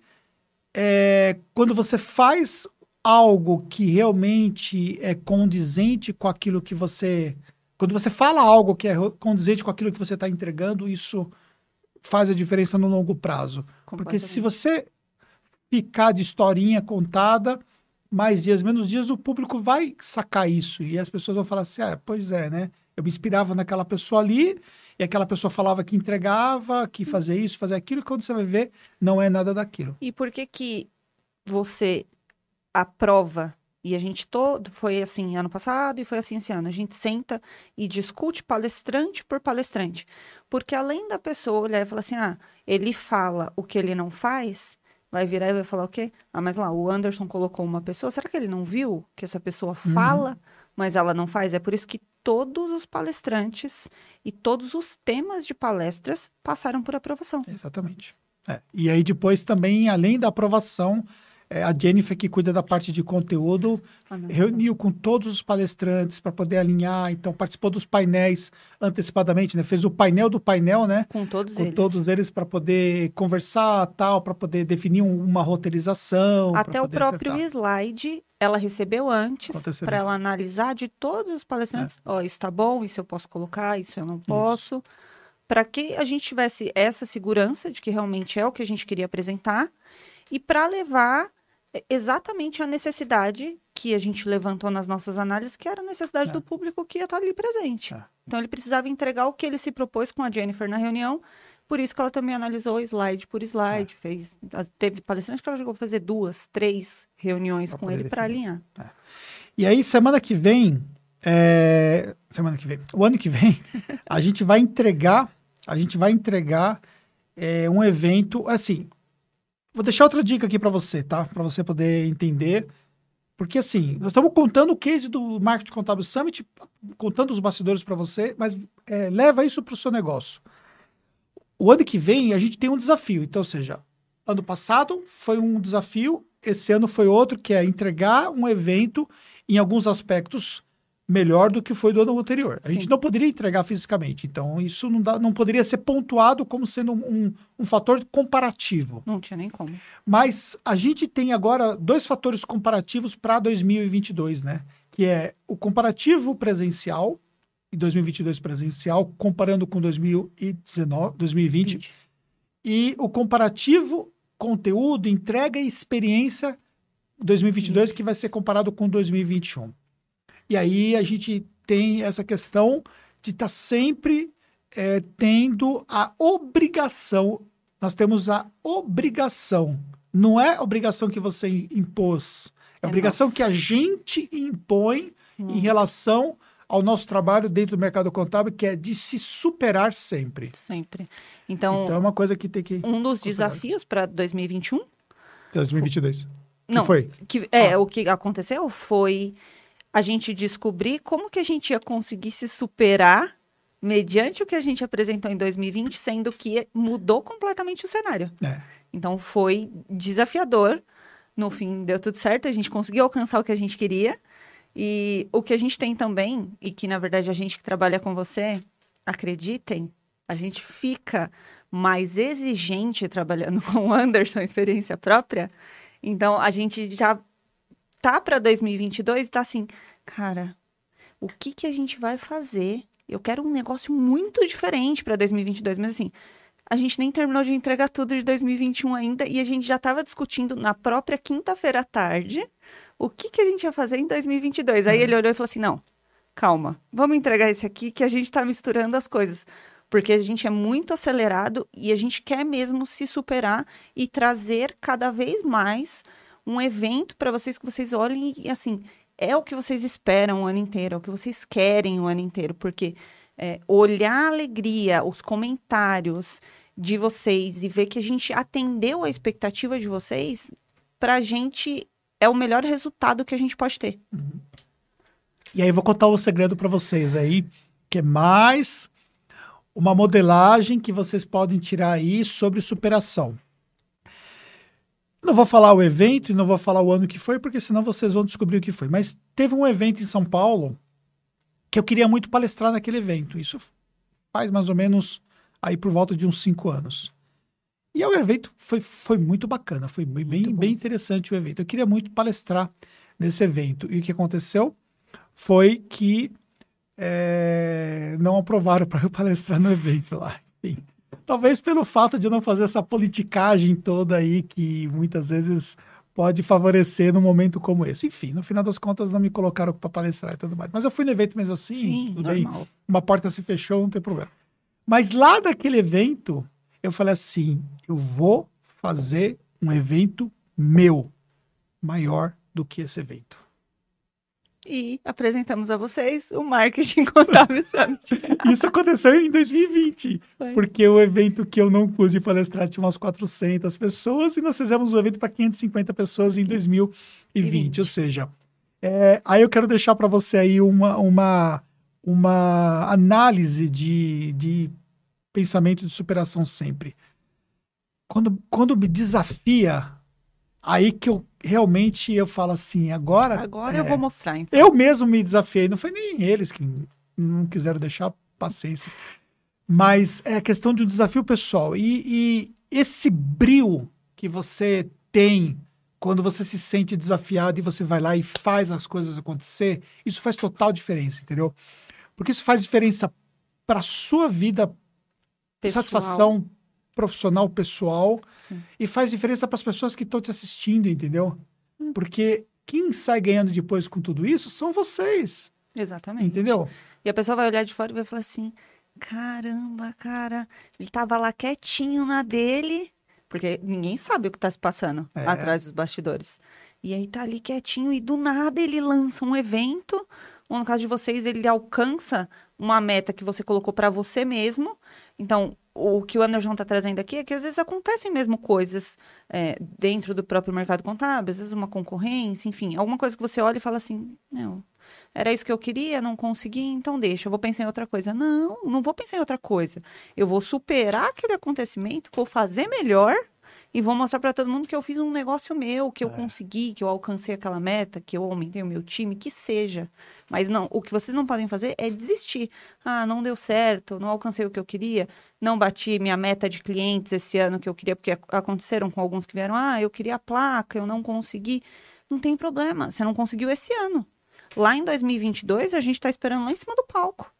é, quando você faz algo que realmente é condizente com aquilo que você quando você fala algo que é condizente com aquilo que você está entregando, isso faz a diferença no longo prazo. Porque se você ficar de historinha contada, mais dias, menos dias, o público vai sacar isso. E as pessoas vão falar assim: ah, pois é, né? Eu me inspirava naquela pessoa ali, e aquela pessoa falava que entregava, que fazia isso, fazia aquilo, e quando você vai ver, não é nada daquilo. E por que que você aprova e a gente todo foi assim ano passado e foi assim esse ano. A gente senta e discute palestrante por palestrante. Porque além da pessoa olhar e falar assim: "Ah, ele fala o que ele não faz", vai virar e vai falar o quê? Ah, mas lá o Anderson colocou uma pessoa, será que ele não viu que essa pessoa uhum. fala, uhum. mas ela não faz? É por isso que todos os palestrantes e todos os temas de palestras passaram por aprovação. Exatamente. É. E aí depois também, além da aprovação, é, a Jennifer, que cuida da parte de conteúdo, ah, reuniu com todos os palestrantes para poder alinhar, então participou dos painéis antecipadamente, né? Fez o painel do painel, né? Com todos com eles. todos eles para poder conversar, tal, para poder definir um, uma roteirização. Até o próprio acertar. slide ela recebeu antes para ela analisar de todos os palestrantes. É. Ó, é. oh, isso tá bom, isso eu posso colocar, isso eu não posso. Para que a gente tivesse essa segurança de que realmente é o que a gente queria apresentar e para levar exatamente a necessidade que a gente levantou nas nossas análises, que era a necessidade é. do público que ia estar ali presente. É. Então ele precisava entregar o que ele se propôs com a Jennifer na reunião, por isso que ela também analisou slide por slide, é. fez, teve palestrante que ela chegou a fazer duas, três reuniões pra com ele para alinhar. É. E aí semana que vem, é, semana que vem, o ano que vem, a gente vai entregar, a gente vai entregar um evento, assim, Vou deixar outra dica aqui para você, tá? Para você poder entender. Porque, assim, nós estamos contando o case do Marketing Contábil Summit, contando os bastidores para você, mas é, leva isso para o seu negócio. O ano que vem, a gente tem um desafio. Então, ou seja, ano passado foi um desafio, esse ano foi outro, que é entregar um evento em alguns aspectos melhor do que foi do ano anterior. A Sim. gente não poderia entregar fisicamente, então isso não, dá, não poderia ser pontuado como sendo um, um fator comparativo. Não tinha nem como. Mas a gente tem agora dois fatores comparativos para 2022, né? Que é o comparativo presencial, e 2022 presencial, comparando com 2019, 2020, 20. e o comparativo conteúdo, entrega e experiência 2022, 20. que vai ser comparado com 2021. E aí a gente tem essa questão de estar tá sempre é, tendo a obrigação. Nós temos a obrigação. Não é obrigação que você impôs. É, é obrigação nossa. que a gente impõe hum. em relação ao nosso trabalho dentro do mercado contábil, que é de se superar sempre. Sempre. Então, então é uma coisa que tem que. Um dos desafios para 2021? 2022. Não, que foi? Que, é, ah. o que aconteceu foi a gente descobrir como que a gente ia conseguir se superar mediante o que a gente apresentou em 2020, sendo que mudou completamente o cenário. É. Então foi desafiador. No fim deu tudo certo, a gente conseguiu alcançar o que a gente queria. E o que a gente tem também, e que na verdade a gente que trabalha com você, acreditem, a gente fica mais exigente trabalhando com o Anderson, experiência própria. Então a gente já para 2022 e tá assim, cara, o que que a gente vai fazer? Eu quero um negócio muito diferente para 2022, mas assim, a gente nem terminou de entregar tudo de 2021 ainda e a gente já estava discutindo na própria quinta-feira à tarde o que, que a gente ia fazer em 2022. Aí uhum. ele olhou e falou assim: não, calma, vamos entregar esse aqui que a gente está misturando as coisas. Porque a gente é muito acelerado e a gente quer mesmo se superar e trazer cada vez mais um evento para vocês que vocês olhem e assim, é o que vocês esperam o ano inteiro, é o que vocês querem o ano inteiro, porque é, olhar a alegria, os comentários de vocês e ver que a gente atendeu a expectativa de vocês, para a gente é o melhor resultado que a gente pode ter. Uhum. E aí eu vou contar um segredo para vocês aí, que é mais uma modelagem que vocês podem tirar aí sobre superação. Não vou falar o evento e não vou falar o ano que foi, porque senão vocês vão descobrir o que foi. Mas teve um evento em São Paulo que eu queria muito palestrar naquele evento. Isso faz mais ou menos aí por volta de uns cinco anos. E o evento foi, foi muito bacana, foi bem, bem, bem interessante o evento. Eu queria muito palestrar nesse evento. E o que aconteceu foi que é, não aprovaram para eu palestrar no evento lá. Enfim, talvez pelo fato de não fazer essa politicagem toda aí que muitas vezes pode favorecer num momento como esse. Enfim, no final das contas não me colocaram para palestrar e tudo mais. Mas eu fui no evento mesmo assim, Sim, tudo bem. Uma porta se fechou, não tem problema. Mas lá daquele evento, eu falei assim: eu vou fazer um evento meu, maior do que esse evento e apresentamos a vocês o Marketing Contábil Summit. Isso aconteceu em 2020, Foi. porque o evento que eu não pude palestrar tinha umas 400 pessoas e nós fizemos o um evento para 550 pessoas em 2020, ou seja, é, aí eu quero deixar para você aí uma, uma, uma análise de, de pensamento de superação sempre. Quando, quando me desafia Aí que eu realmente eu falo assim, agora. Agora é, eu vou mostrar, então. Eu mesmo me desafiei, não foi nem eles que não quiseram deixar paciência. Mas é questão de um desafio pessoal. E, e esse brilho que você tem quando você se sente desafiado e você vai lá e faz as coisas acontecer, isso faz total diferença, entendeu? Porque isso faz diferença para sua vida, pessoal. satisfação profissional, pessoal, Sim. e faz diferença para as pessoas que estão te assistindo, entendeu? Hum. Porque quem sai ganhando depois com tudo isso são vocês. Exatamente. Entendeu? E a pessoa vai olhar de fora e vai falar assim: caramba, cara, ele tava lá quietinho na dele, porque ninguém sabe o que tá se passando é. atrás dos bastidores. E aí tá ali quietinho e do nada ele lança um evento, ou no caso de vocês, ele alcança uma meta que você colocou para você mesmo. Então, o que o Anderson está trazendo aqui é que às vezes acontecem mesmo coisas é, dentro do próprio mercado contábil, às vezes uma concorrência, enfim, alguma coisa que você olha e fala assim, não, era isso que eu queria, não consegui, então deixa, eu vou pensar em outra coisa. Não, não vou pensar em outra coisa. Eu vou superar aquele acontecimento, vou fazer melhor e vou mostrar para todo mundo que eu fiz um negócio meu, que eu é. consegui, que eu alcancei aquela meta, que eu aumentei o meu time, que seja. Mas não, o que vocês não podem fazer é desistir. Ah, não deu certo, não alcancei o que eu queria, não bati minha meta de clientes esse ano que eu queria, porque aconteceram com alguns que vieram, ah, eu queria a placa, eu não consegui. Não tem problema, você não conseguiu esse ano. Lá em 2022, a gente está esperando lá em cima do palco.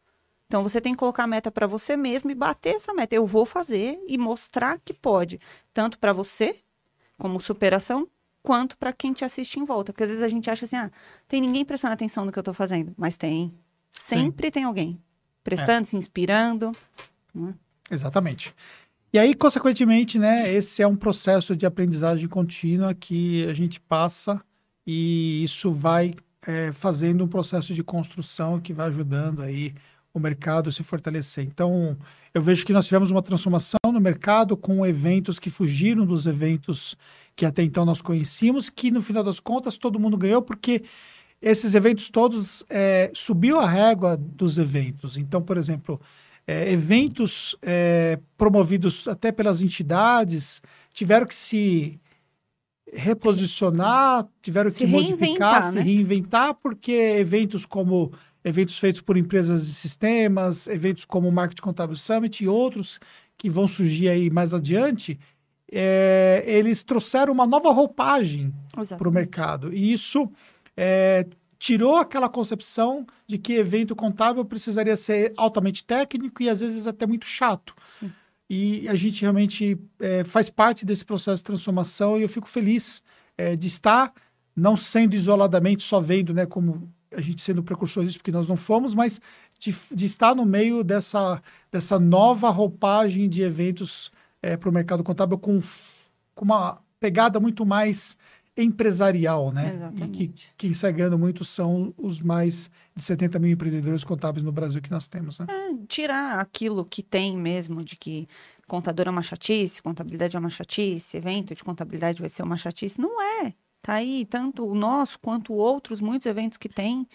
Então você tem que colocar a meta para você mesmo e bater essa meta. Eu vou fazer e mostrar que pode, tanto para você como superação, quanto para quem te assiste em volta. Porque às vezes a gente acha assim, ah, tem ninguém prestando atenção no que eu estou fazendo, mas tem. Sempre Sim. tem alguém prestando, é. se inspirando. Né? Exatamente. E aí, consequentemente, né, esse é um processo de aprendizagem contínua que a gente passa e isso vai é, fazendo um processo de construção que vai ajudando aí o mercado se fortalecer. Então, eu vejo que nós tivemos uma transformação no mercado com eventos que fugiram dos eventos que até então nós conhecíamos, que no final das contas todo mundo ganhou, porque esses eventos todos é, subiu a régua dos eventos. Então, por exemplo, é, eventos é, promovidos até pelas entidades tiveram que se reposicionar, tiveram Se que modificar, reinventar, se né? reinventar, porque eventos como eventos feitos por empresas de sistemas, eventos como o Market Contábil Summit e outros que vão surgir aí mais adiante, é, eles trouxeram uma nova roupagem para o mercado. E isso é, tirou aquela concepção de que evento contábil precisaria ser altamente técnico e às vezes até muito chato. Sim. E a gente realmente é, faz parte desse processo de transformação e eu fico feliz é, de estar, não sendo isoladamente só vendo, né, como a gente sendo precursor disso, porque nós não fomos, mas de, de estar no meio dessa, dessa nova roupagem de eventos para o mercado contábil com, com uma pegada muito mais empresarial, né? E que Exatamente. quem sai ganhando muito são os mais de 70 mil empreendedores contábeis no Brasil que nós temos, né? É, tirar aquilo que tem mesmo de que contador é uma chatice, contabilidade é uma chatice, evento de contabilidade vai ser uma chatice. Não é. Tá aí tanto o nosso quanto outros, muitos eventos que tem.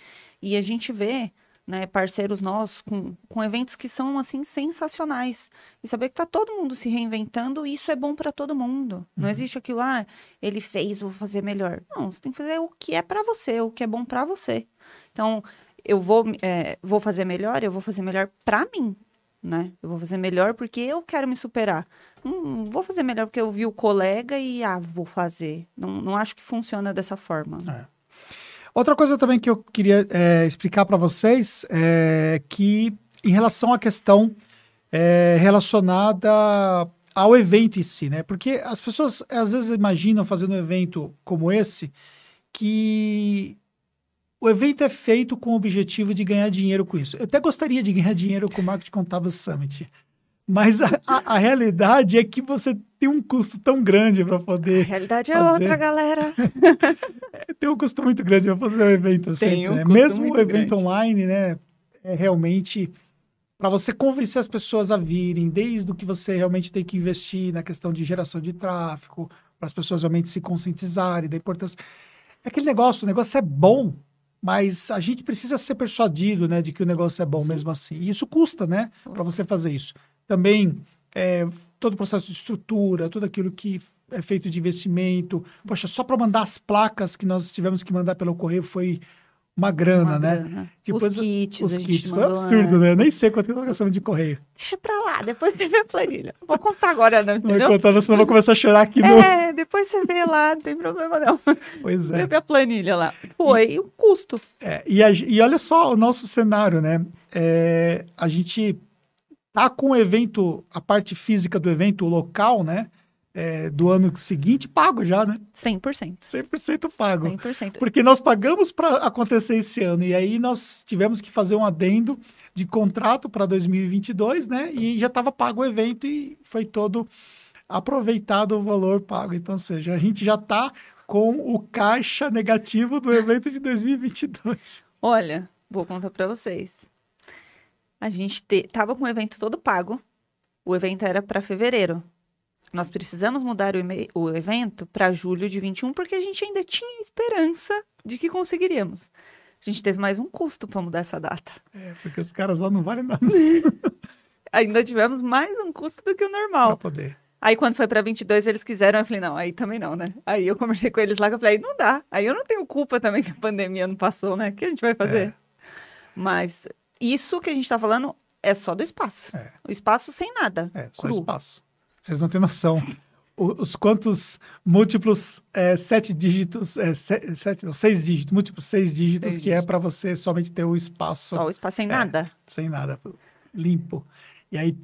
E a gente vê, né, parceiros nossos com, com eventos que são, assim, sensacionais. E saber que tá todo mundo se reinventando, isso é bom para todo mundo. Não existe aquilo, ah, ele fez, vou fazer melhor. Não, você tem que fazer o que é para você, o que é bom para você. Então, eu vou, é, vou fazer melhor, eu vou fazer melhor para mim, né? Eu vou fazer melhor porque eu quero me superar. Não, vou fazer melhor porque eu vi o colega e, ah, vou fazer. Não, não acho que funciona dessa forma. né? Outra coisa também que eu queria é, explicar para vocês é que, em relação à questão é, relacionada ao evento em si, né? Porque as pessoas às vezes imaginam fazendo um evento como esse que o evento é feito com o objetivo de ganhar dinheiro com isso. Eu até gostaria de ganhar dinheiro com o Marketing Contábil Summit. Mas a, a- a realidade é que você tem um custo tão grande para A poder realidade é fazer. outra, galera. tem um custo muito grande para fazer um evento assim. Tem um né? Mesmo o evento grande. online, né? É realmente para você convencer as pessoas a virem, desde o que você realmente tem que investir na questão de geração de tráfego, para as pessoas realmente se conscientizarem da importância. É aquele negócio, o negócio é bom, mas a gente precisa ser persuadido, né, de que o negócio é bom mesmo assim. E isso custa, né, para você fazer isso. Também é, todo o processo de estrutura, tudo aquilo que é feito de investimento. Poxa, só para mandar as placas que nós tivemos que mandar pelo correio foi uma grana, Uma né? grana. Depois, os kits, Os kits, foi absurdo, antes. né? Eu nem sei quanto que nós gastamos de correio. Deixa pra lá, depois você vê a planilha. Vou contar agora, não, Não vai entendeu? contar, senão eu vou começar a chorar aqui no. É, depois você vê lá, não tem problema não. Pois é. Vê a planilha lá. Foi um custo. É, e, a- e olha só o nosso cenário, né? É, a gente tá com o evento, a parte física do evento, o local, né? É, do ano seguinte, pago já, né? 100%. 100% pago. 100%. Porque nós pagamos para acontecer esse ano e aí nós tivemos que fazer um adendo de contrato para 2022, né? E já estava pago o evento e foi todo aproveitado o valor pago. Então, ou seja, a gente já está com o caixa negativo do evento de 2022. Olha, vou contar pra vocês. A gente te... tava com o evento todo pago. O evento era para fevereiro. Nós precisamos mudar o, o evento para julho de 21 porque a gente ainda tinha esperança de que conseguiríamos. A gente teve mais um custo para mudar essa data. É, porque os caras lá não valem nada Ainda tivemos mais um custo do que o para normal. poder. Aí quando foi para 22 eles quiseram, eu falei, não, aí também não, né? Aí eu conversei com eles lá, que eu falei, não dá. Aí eu não tenho culpa também que a pandemia não passou, né? O que a gente vai fazer? É. Mas isso que a gente tá falando é só do espaço. É. O espaço sem nada. É, só cru. espaço. Vocês não têm noção. Os quantos múltiplos é, sete dígitos, é, se- sete, não, seis dígitos, múltiplos seis dígitos Seis que é para você somente ter o espaço Só o espaço sem É. nada. sem nada, limpo. E aí,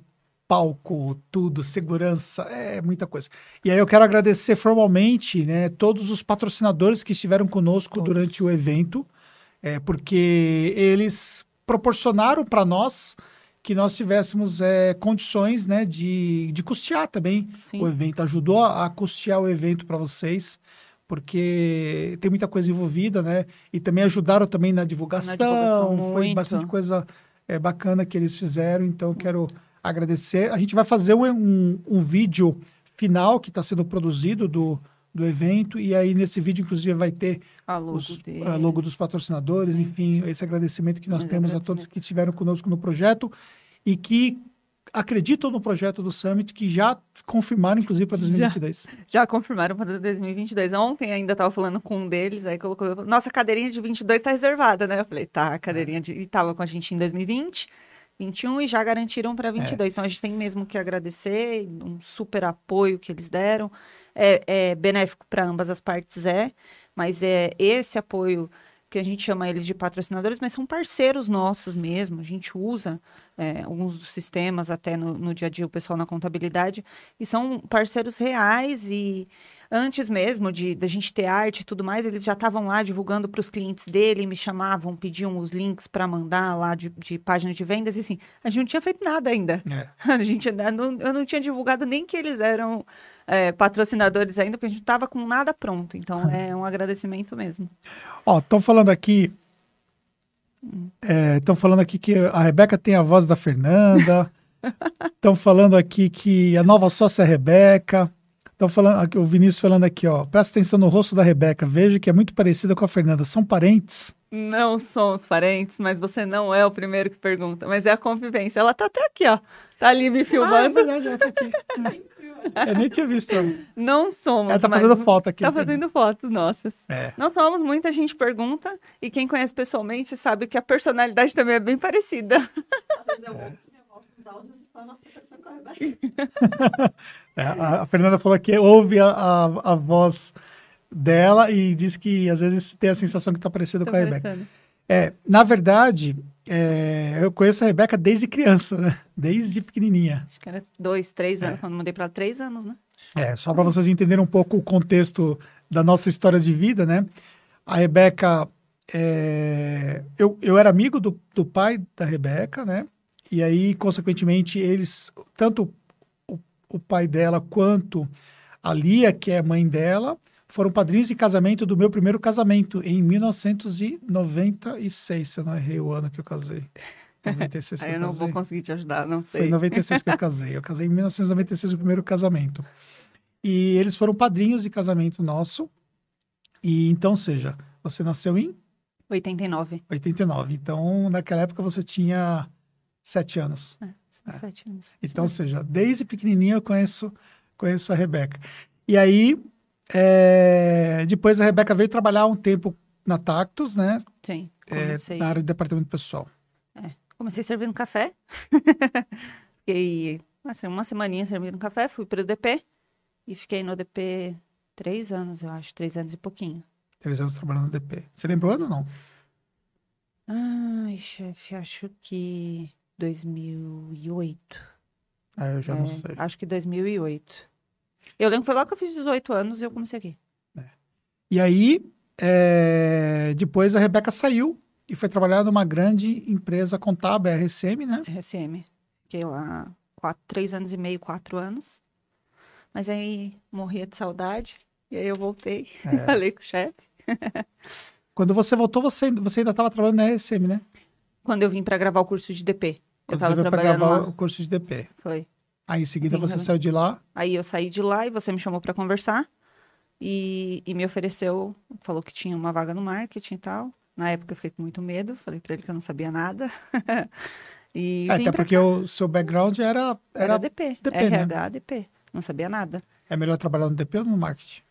palco, tudo, segurança, é muita coisa. E aí eu quero agradecer formalmente, né, todos os patrocinadores que estiveram conosco Todos. durante o evento, é, porque eles proporcionaram para nós que nós tivéssemos é, condições, né, de, de custear também Sim. o evento, ajudou a, custear o evento para vocês, porque tem muita coisa envolvida, né? E também ajudaram também na divulgação, divulgação, foi muito. bastante coisa é, bacana que eles fizeram, então eu quero agradecer. A gente vai fazer um, um, um vídeo final que está sendo produzido do, do evento. E aí, nesse vídeo, inclusive, vai ter A logo os, a logo dos patrocinadores, Sim. enfim, esse agradecimento que nós Mas temos a todos que estiveram conosco no projeto e que acreditam no projeto do Summit, que já confirmaram, inclusive, para 2022. Já confirmaram para 2022. Ontem ainda estava falando com um deles, aí colocou, nossa, a cadeirinha de 22 está reservada, né? Eu falei, tá, a cadeirinha de... E tava com a gente em 2020, 21 e já garantiram para 22. Então a gente tem mesmo que agradecer, um super apoio que eles deram. É, é benéfico para ambas as partes, é, mas é esse apoio que a gente chama eles de patrocinadores, mas são parceiros nossos mesmo. A gente usa é, alguns dos sistemas até no, no dia a dia, o pessoal na contabilidade, e são parceiros reais e antes mesmo de da gente ter arte e tudo mais, eles já estavam lá divulgando para os clientes dele, me chamavam, pediam os links para mandar lá de, de página de vendas, e assim, a gente não tinha feito nada ainda. É. A gente ainda não, eu não tinha divulgado nem que eles eram é, patrocinadores ainda, porque a gente não estava com nada pronto. Então, é um agradecimento mesmo. Ó, estão falando aqui. Estão falando aqui que a Rebeca tem a voz da Fernanda. Estão falando aqui que a nova sócia é a Rebeca. Estão falando, aqui, o Vinícius falando aqui, ó. Presta atenção no rosto da Rebeca. Veja que é muito parecida com a Fernanda. São parentes? Não somos parentes, mas você não é o primeiro que pergunta. Mas é a convivência. Ela tá até aqui, ó. Tá ali me Ah, é filmando. verdade, ela tá aqui. Eu nem tinha visto. não somos. Ela tá mas fazendo foto aqui. Tá fazendo fotos nossas. É. Não somos, muita gente pergunta. E quem conhece pessoalmente sabe que a personalidade também é bem parecida. Às vezes eu ouço minha voz nos áudios e falo, nossa, tô parecendo com a Rebeca. É, a, a Fernanda falou que ouve a, a, a voz dela e diz que às vezes tem a sensação que tá parecida Tá com a Rebeca. É, na verdade, é, eu conheço a Rebeca desde criança, né? Desde pequenininha. Acho que era dois, três anos. É. Quando mudei pra três anos, né? É, só para vocês entenderem um pouco o contexto da nossa história de vida, né? A Rebeca, é, eu, eu era amigo do, do pai da Rebeca, né? E aí, consequentemente, eles, tanto o, o pai dela quanto a Lia, que é a mãe dela, foram padrinhos de casamento do meu primeiro casamento em 1996, se eu não errei o ano que eu casei. 96 que Aí eu eu não casei. vou conseguir te ajudar, não Foi em sei. 96 que eu casei. Eu casei em 1996, o primeiro casamento. E eles foram padrinhos de casamento nosso. E então, seja, você nasceu em 89. 89. Então, naquela época você tinha sete anos. É, são sete anos. Então, ou seja, desde pequenininha eu conheço, conheço a Rebeca. E aí, é, depois a Rebeca veio trabalhar um tempo na Tactus, né? Sim, É, comecei. na área de departamento pessoal. Comecei servindo café. fiquei assim, uma semaninha servindo café, fui para o DP e fiquei no DP três anos, eu acho, três anos e pouquinho. Três anos trabalhando no DP. Você ano ou não? Ai, chefe, acho que 2008. Ah, eu já não É, sei. Acho que 2008. Eu lembro que foi logo que eu fiz 18 anos e eu comecei aqui. E aí, é, depois a Rebeca saiu e foi trabalhar numa grande empresa contábil, RSM, né? RSM. Fiquei lá quatro, três anos e meio, quatro anos. Mas aí morria de saudade. E aí eu voltei. É. Falei com o chefe. Quando você voltou, você, você ainda estava trabalhando na RSM, né? Quando eu vim para gravar o curso de DP. Eu Quando tava você veio para trabalhando gravar lá. o curso de DP. Foi. Aí, em seguida, Sim, você saiu de lá. Aí eu saí de lá e você me chamou para conversar. E, e me ofereceu, falou que tinha uma vaga no marketing e tal. Na época eu fiquei com muito medo, falei para ele que eu não sabia nada. e É, até porque o seu background era, Era, era... DP, DP, né? RH, DP. Não sabia nada. É melhor trabalhar no DP ou no marketing?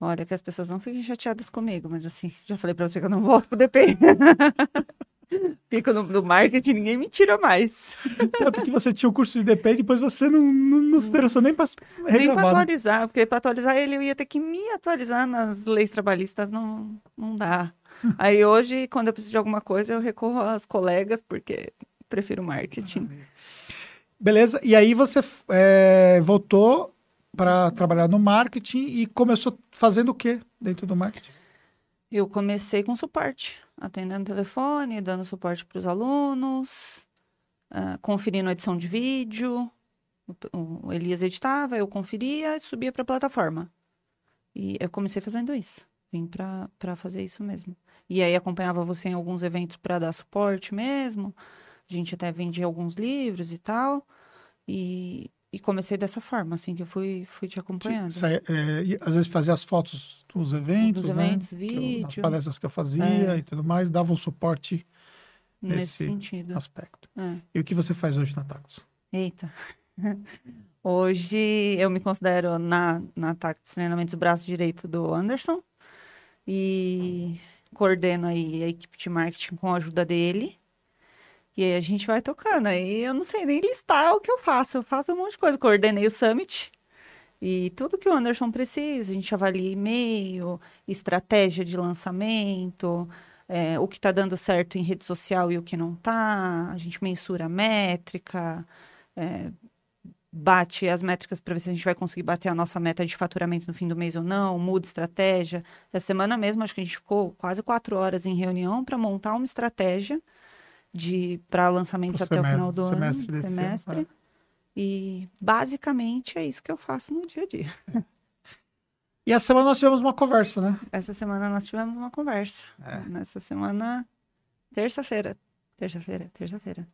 Olha, que as pessoas não fiquem chateadas comigo, mas assim, já falei pra você que eu não volto pro DP. Fico no, no marketing, ninguém me tira mais. Tanto que você tinha o curso de DP e depois você não, não, não se interessou nem para Nem regravar. né? atualizar, porque pra atualizar ele eu ia ter que me atualizar nas leis trabalhistas, não, não dá. Aí hoje, quando eu preciso de alguma coisa, eu recorro às colegas, porque prefiro marketing. Beleza, e aí você é, voltou para trabalhar no marketing e começou fazendo o quê dentro do marketing? Eu comecei com suporte, atendendo telefone, dando suporte para os alunos, ah, conferindo a edição de vídeo. O, o Elias editava, eu conferia e subia para a plataforma. E eu comecei fazendo isso. Vim para fazer isso mesmo. E aí acompanhava você em alguns eventos para dar suporte mesmo. A gente até vendia alguns livros e tal. E, e comecei dessa forma, assim, que eu fui, fui te acompanhando. Sa- é, e às vezes fazia as fotos dos eventos, Dos né? eventos, Nas vídeo, palestras que eu fazia É. e tudo mais, dava um suporte nesse nesse sentido. aspecto. É. E o que você faz hoje na Tactus? Eita. Hoje eu me considero na, na Tactus Treinamentos o braço direito do Anderson e coordeno aí a equipe de marketing com a ajuda dele. E aí a gente vai tocando. Aí eu não sei nem listar o que eu faço. Eu faço um monte de coisa. Coordenei o Summit e tudo que o Anderson precisa. A gente avalia e-mail, estratégia de lançamento, é, o que está dando certo em rede social e o que não está. A gente mensura a métrica, é, bate as métricas para ver se a gente vai conseguir bater a nossa meta de faturamento no fim do mês ou não, muda estratégia. Essa semana mesmo, acho que a gente ficou quase quatro horas em reunião para montar uma estratégia de para lançamentos até o semestre- final do semestre ano, desse ano, semestre. é. E basicamente é isso que eu faço no dia a dia. E essa semana nós tivemos uma conversa, né? Essa semana nós tivemos uma conversa. É. Nessa semana, terça-feira. Terça-feira, terça-feira.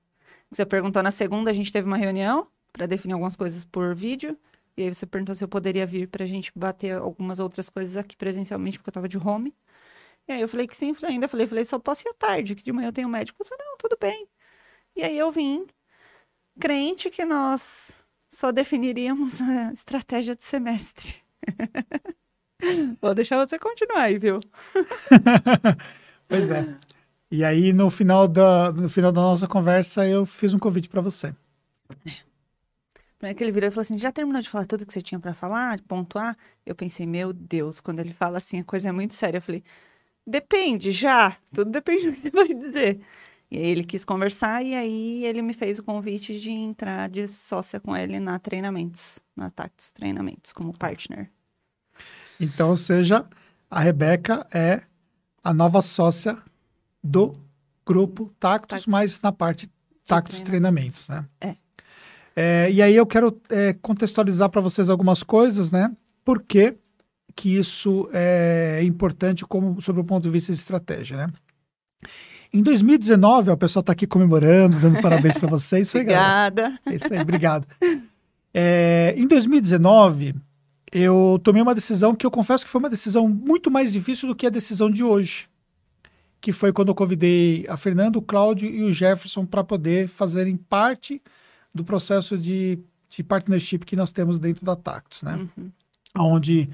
Você perguntou na segunda, a gente teve uma reunião para definir algumas coisas por vídeo. E aí você perguntou se eu poderia vir para a gente bater algumas outras coisas aqui presencialmente, porque eu estava de home. E aí eu falei que sim, falei, ainda falei, falei, só posso ir à tarde, que de manhã eu tenho médico. Você, não, tudo bem. E aí eu vim, crente que nós só definiríamos a estratégia de semestre. Vou deixar você continuar aí, viu? Pois é. E aí, no final da, no final da nossa conversa, eu fiz um convite para você. Primeiro que ele virou e falou assim: já terminou de falar tudo que você tinha pra falar, de pontuar? Eu pensei, meu Deus, quando ele fala assim, a coisa é muito séria. Eu falei, depende, já. Tudo depende do que você vai dizer. E aí ele quis conversar e aí ele me fez o convite de entrar de sócia com ele na treinamentos, na Tactus Treinamentos, como partner. Então, ou seja, a Rebeca é a nova sócia do grupo Tactus, Tactus. mas na parte Tactus treinamentos. Treinamentos, né? É. É, e aí eu quero é, contextualizar para vocês algumas coisas, né? Por que, isso é importante como sob o ponto de vista de estratégia, né? Em 2019, ó, o pessoal está aqui comemorando, dando parabéns para vocês. Isso. Obrigada. É isso aí, obrigado. É, em 2019, eu tomei uma decisão que eu confesso que foi uma decisão muito mais difícil do que a decisão de hoje. Que foi quando eu convidei a Fernanda, o Cláudio e o Jefferson para poder fazerem parte do processo de, de partnership que nós temos dentro da Tactus, né? Uhum. Onde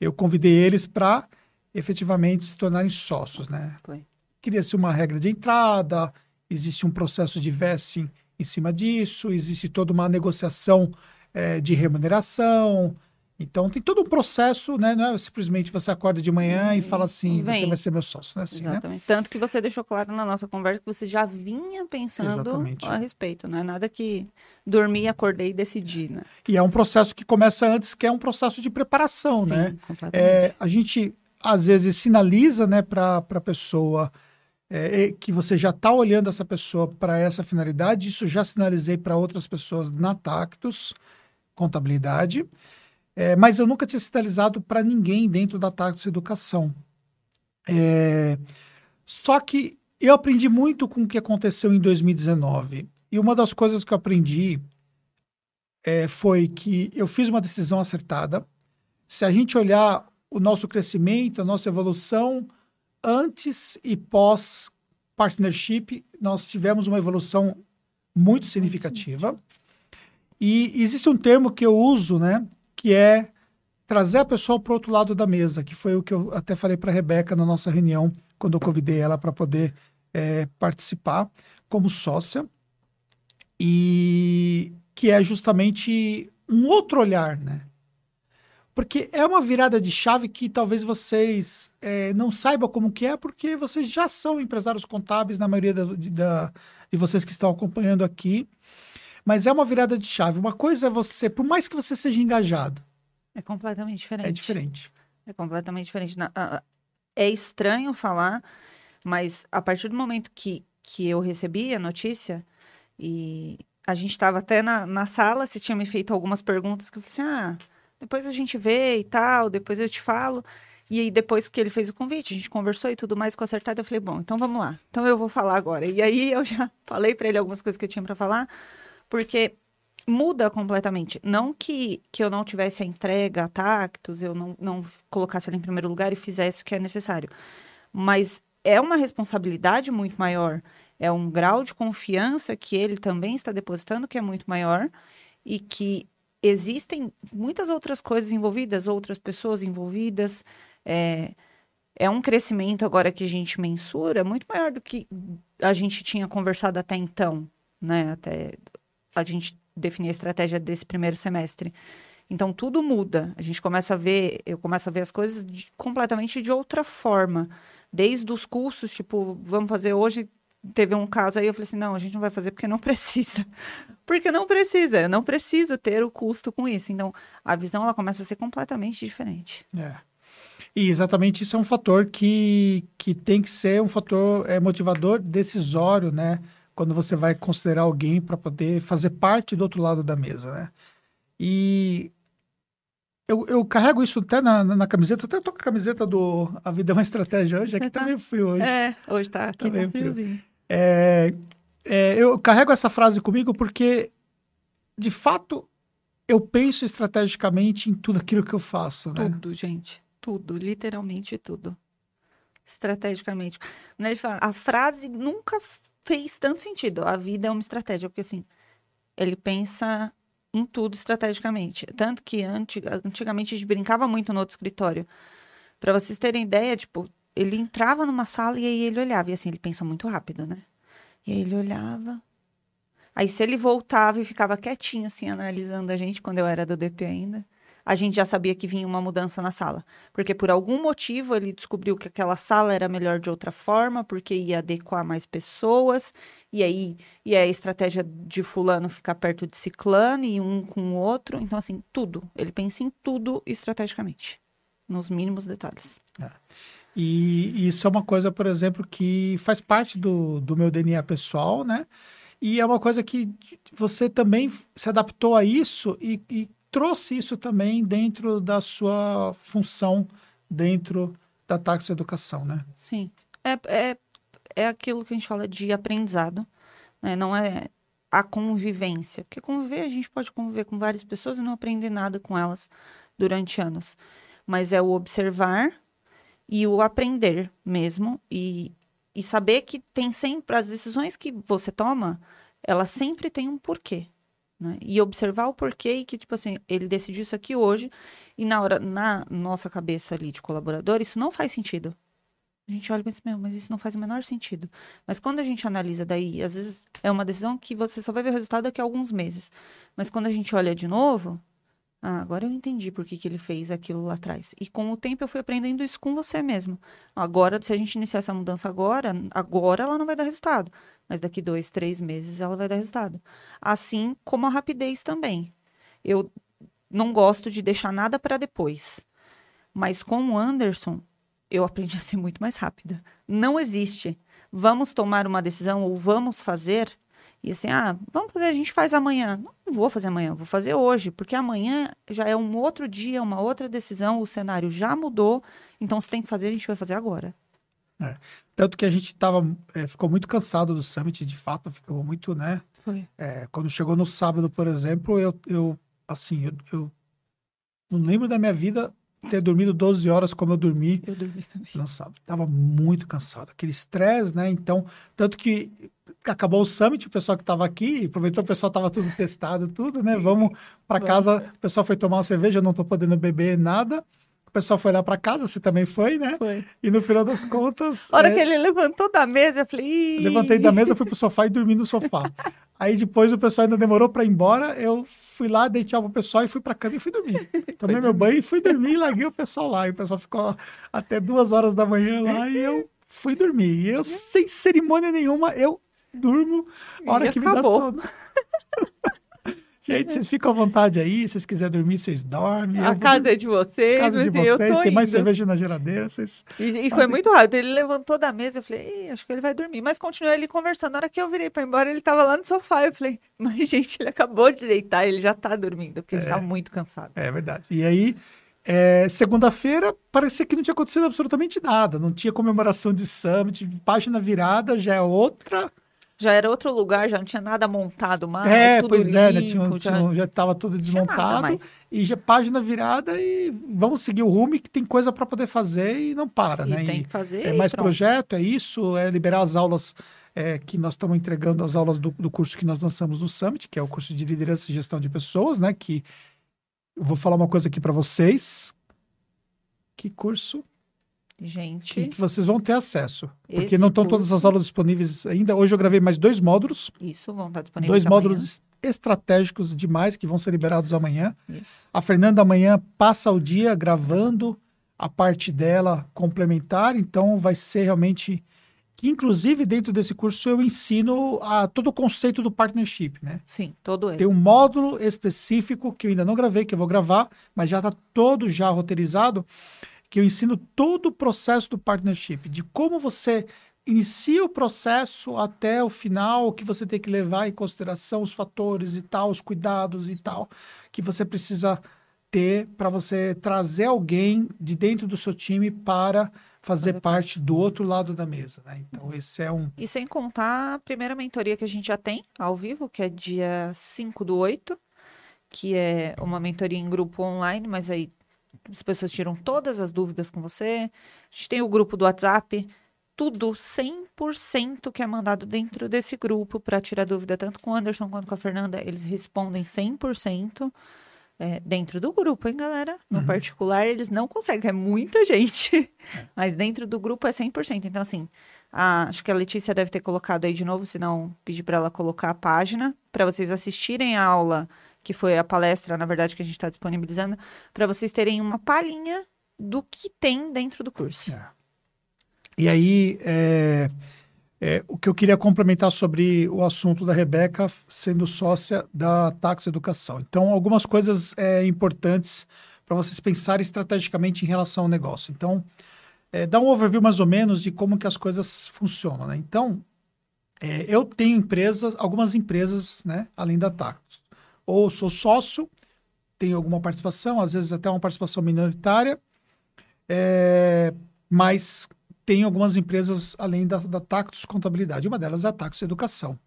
eu convidei eles para efetivamente se tornarem sócios, né? Foi. Cria-se uma regra de entrada, existe um processo de vesting em cima disso, existe toda uma negociação eh, de remuneração. Então tem todo um processo, né? Não é simplesmente você acorda de manhã e fala assim, você Vem. vai ser meu sócio, é assim, né? Exatamente. Tanto que você deixou claro na nossa conversa que você já vinha pensando Exatamente. a respeito, não é nada que dormi, acordei e decidi, né? E é um processo que começa antes, que é um processo de preparação, né? Sim, completamente. É, a gente às vezes sinaliza né, para a pessoa é, que você já está olhando essa pessoa para essa finalidade. Isso já sinalizei para outras pessoas na Tactus Contabilidade, é, mas eu nunca tinha sinalizado para ninguém dentro da Tactus Educação. É, só que eu aprendi muito com o que aconteceu em 2019. E uma das coisas que eu aprendi é, foi que eu fiz uma decisão acertada. Se a gente olhar o nosso crescimento, a nossa evolução antes e pós partnership, nós tivemos uma evolução muito significativa. E existe um termo que eu uso, né, que é trazer a pessoa para o outro lado da mesa, que foi o que eu até falei para a Rebeca na nossa reunião, quando eu convidei ela para poder é, participar como sócia, e que é justamente um outro olhar, né? Porque é uma virada de chave que talvez vocês é, não saibam como que é, porque vocês já são empresários contábeis, na maioria da, de, da, de vocês que estão acompanhando aqui. Mas é uma virada de chave. Uma coisa é você, por mais que você seja engajado, É completamente diferente. é diferente. É completamente diferente. É estranho falar, mas a partir do momento que, que eu recebi a notícia, e a gente estava até na, na sala, você tinha me feito algumas perguntas que eu falei assim: ah, depois a gente vê e tal, depois eu te falo. E aí, depois que ele fez o convite, a gente conversou e tudo mais com acertado, eu falei, bom, então vamos lá. Então eu vou falar agora. E aí eu já falei para ele algumas coisas que eu tinha para falar, porque muda completamente. Não que, que eu não tivesse a entrega a tactos, eu não, não colocasse ela em primeiro lugar e fizesse o que é necessário. Mas é uma responsabilidade muito maior. É um grau de confiança que ele também está depositando que é muito maior e que existem muitas outras coisas envolvidas, outras pessoas envolvidas. É, é um crescimento agora que a gente mensura muito maior do que a gente tinha conversado até então, né? Até a gente definir a estratégia desse primeiro semestre. Então tudo muda. A gente começa a ver, eu começo a ver as coisas de, completamente de outra forma. Desde os cursos, tipo, vamos fazer hoje. Teve um caso aí, eu falei assim: não, a gente não vai fazer porque não precisa. Porque não precisa, não precisa ter o custo com isso. Então, a visão ela começa a ser completamente diferente. É. E exatamente isso é um fator que, que tem que ser um fator é, motivador decisório, né? Quando você vai considerar alguém para poder fazer parte do outro lado da mesa, né? E eu, eu carrego isso até na, na, camiseta, até tô com a camiseta do A Vida é uma Estratégia hoje, você aqui tá, tá meio frio hoje. É, hoje tá aqui tá, tá friozinho. É, é, eu carrego essa frase comigo porque, de fato, eu penso estrategicamente em tudo aquilo que eu faço, né? Tudo, gente. Tudo, literalmente tudo. Estrategicamente. Ele fala, a frase nunca fez tanto sentido. A vida é uma estratégia, porque assim, ele pensa em tudo estrategicamente. Tanto que antigamente a gente brincava muito no outro escritório. Para vocês terem ideia, tipo, ele entrava numa sala e aí ele olhava. E assim, ele pensa muito rápido, né? E aí ele olhava. Aí se ele voltava e ficava quietinho, assim, analisando a gente, quando eu era do DP ainda a gente já sabia que vinha uma mudança na sala. Porque por algum motivo ele descobriu que aquela sala era melhor de outra forma, porque ia adequar mais pessoas, e aí e a estratégia de fulano ficar perto de ciclano e um com o outro. Então, assim, tudo. Ele pensa em tudo estrategicamente, nos mínimos detalhes. É. E isso é uma coisa, por exemplo, que faz parte do, do meu DNA pessoal, né? E é uma coisa que você também se adaptou a isso e, e trouxe isso também dentro da sua função dentro da Taxi Educação, né? Sim. É, é, é aquilo que a gente fala de aprendizado, né? não é a convivência. Porque conviver, a gente pode conviver com várias pessoas e não aprender nada com elas durante anos. Mas é o observar e o aprender mesmo e, e saber que tem sempre as decisões que você toma, ela sempre tem um porquê. Né? E observar o porquê e que, tipo assim, ele decidiu isso aqui hoje e na hora, na nossa cabeça ali de colaborador, isso não faz sentido. A gente olha e pensa, meu, mas isso não faz o menor sentido. Mas quando a gente analisa daí, às vezes é uma decisão que você só vai ver o resultado daqui a alguns meses. Mas quando a gente olha de novo, ah, agora eu entendi por que, que ele fez aquilo lá atrás. E com o tempo eu fui aprendendo isso com você mesmo. Agora, se a gente iniciar essa mudança agora, agora ela não vai dar resultado. Mas daqui dois, três meses ela vai dar resultado. Assim como a rapidez também. Eu não gosto de deixar nada para depois. Mas com o Anderson, eu aprendi a ser muito mais rápida. Não existe. Vamos tomar uma decisão ou vamos fazer e assim, ah, vamos fazer, a gente faz amanhã. Não vou fazer amanhã, vou fazer hoje, porque amanhã já é um outro dia, uma outra decisão, o cenário já mudou, então se tem que fazer, a gente vai fazer agora. É. Tanto que a gente tava, é, ficou muito cansado do Summit, de fato, ficou muito, né? Foi. É, quando chegou no sábado, por exemplo, eu, eu assim, eu, eu não lembro da minha vida ter dormido 12 horas como eu dormi. Eu dormi também. No sábado. Tava muito cansado. Aquele estresse, né? Então, tanto que acabou o summit, o pessoal que estava aqui, aproveitou o pessoal estava tudo testado, tudo, né? Vamos para casa. O pessoal foi tomar uma cerveja, eu não estou podendo beber nada. O pessoal foi lá para casa, você também foi, né? Foi. E no final das contas. A hora é... que ele levantou da mesa, eu falei. Levantei da mesa, fui pro sofá e dormi no sofá. Aí depois o pessoal ainda demorou para ir embora, eu fui lá, dei tchau pro pessoal e fui para cama e fui dormir. Tomei meu banho e fui dormir e larguei o pessoal lá. E o pessoal ficou até duas horas da manhã lá e eu fui dormir. E eu, sem cerimônia nenhuma, eu durmo a hora e que acabou. me dá sono. Gente, vocês ficam à vontade aí. Se vocês quiserem dormir, vocês dormem. A casa é de vocês. Casa de vocês. Tem indo. mais cerveja na geladeira. Vocês e, e foi muito rápido. Ele levantou da mesa. Eu falei, acho que ele vai dormir. Mas continuei ali conversando. Na hora que eu virei para ir embora, ele estava lá no sofá. Eu falei, mas gente, ele acabou de deitar. Ele já está dormindo, porque é, ele está muito cansado. É verdade. E aí, é, segunda-feira, parecia que não tinha acontecido absolutamente nada. Não tinha comemoração de Summit. Página virada já é outra Já era outro lugar, já não tinha nada montado mais. é, tudo pois é, né? limpo, Tinha, já estava tudo desmontado. E já página virada e vamos seguir o rumo que tem coisa para poder fazer e não para, E né? tem E que fazer. é mais pronto. projeto, é isso, é liberar as aulas é, que nós estamos entregando, as aulas do, do curso que nós lançamos no Summit, que é o curso de liderança e gestão de pessoas, né? Que eu vou falar uma coisa aqui para vocês. Que curso Gente, que, que vocês vão ter acesso. Porque esse não estão todas as aulas disponíveis ainda. Hoje eu gravei mais dois módulos, Isso, vão estar disponíveis dois amanhã. módulos es- estratégicos demais que vão ser liberados amanhã. Isso. A Fernanda amanhã passa o dia gravando a parte dela complementar, então vai ser realmente que inclusive dentro desse curso eu ensino a todo o conceito do partnership, né? Sim, todo ele. Tem um módulo específico que eu ainda não gravei, que eu vou gravar, mas já está todo já roteirizado, que eu ensino todo o processo do partnership, de como você inicia o processo até o final, o que você tem que levar em consideração os fatores e tal, os cuidados e tal, que você precisa ter para você trazer alguém de dentro do seu time para fazer parte do outro lado da mesa, né? Então esse é um E sem contar a primeira mentoria que a gente já tem ao vivo, que é dia 5 do 8, que é uma mentoria em grupo online, mas aí as pessoas tiram todas as dúvidas com você. A gente tem o grupo do WhatsApp, tudo 100% que é mandado dentro desse grupo para tirar dúvida, tanto com o Anderson quanto com a Fernanda, eles respondem 100%. É, dentro do grupo, hein, galera? No Uhum. particular, eles não conseguem, é muita gente. Mas dentro do grupo é 100%. Então, assim, a- acho que a Letícia deve ter colocado aí de novo, se não pedir para ela colocar a página, para vocês assistirem a aula, que foi a palestra, na verdade, que a gente está disponibilizando, para vocês terem uma palhinha do que tem dentro do curso. É. E aí, é, é, o que eu queria complementar sobre o assunto da Rebeca sendo sócia da Tax Educação. Então, algumas coisas é, importantes para vocês pensarem estrategicamente em relação ao negócio. Então, é, dá um overview mais ou menos de como que as coisas funcionam. Né? Então, é, eu tenho empresas, algumas empresas, né, além da Tax. Ou sou sócio, tenho alguma participação, às vezes até uma participação minoritária, é, mas tem algumas empresas além da, da Tactus Contabilidade. Uma delas é a Tactus Educação.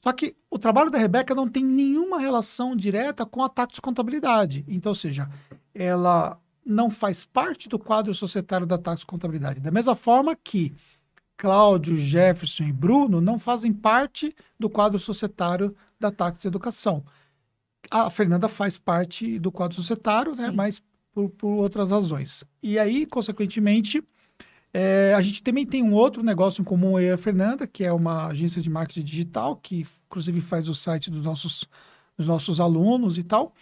Só que o trabalho da Rebeca não tem nenhuma relação direta com a Tactus Contabilidade. Então, ou seja, ela não faz parte do quadro societário da Tactus Contabilidade. Da mesma forma que Cláudio, Jefferson e Bruno não fazem parte do quadro societário da Tactus Educação. A Fernanda faz parte do quadro societário, né? Sim. mas por, por outras razões. E aí, consequentemente, é, a gente também tem um outro negócio em comum, eu e a Fernanda, que é uma agência de marketing digital, que inclusive faz o site dos nossos, dos nossos alunos e tal,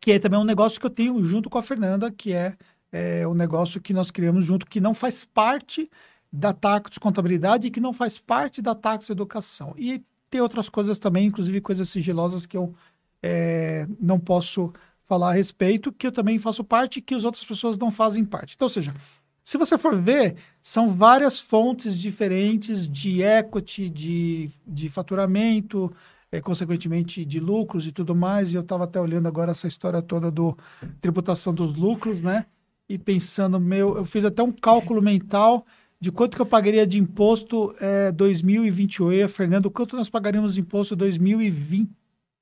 que é também um negócio que eu tenho junto com a Fernanda, que é, é um negócio que nós criamos junto, que não faz parte da Tactus Contabilidade e que não faz parte da Tactus Educação. E tem outras coisas também, inclusive coisas sigilosas que eu é, não posso falar a respeito, que eu também faço parte e que as outras pessoas não fazem parte. Então, ou seja, se você for ver, são várias fontes diferentes de equity, de, de faturamento, eh, consequentemente de lucros e tudo mais. E eu estava até olhando agora essa história toda do tributação dos lucros, né? E pensando, meu, eu fiz até um cálculo mental de quanto que eu pagaria de imposto eh, 2028. Fernando, quanto nós pagaríamos de imposto 2020,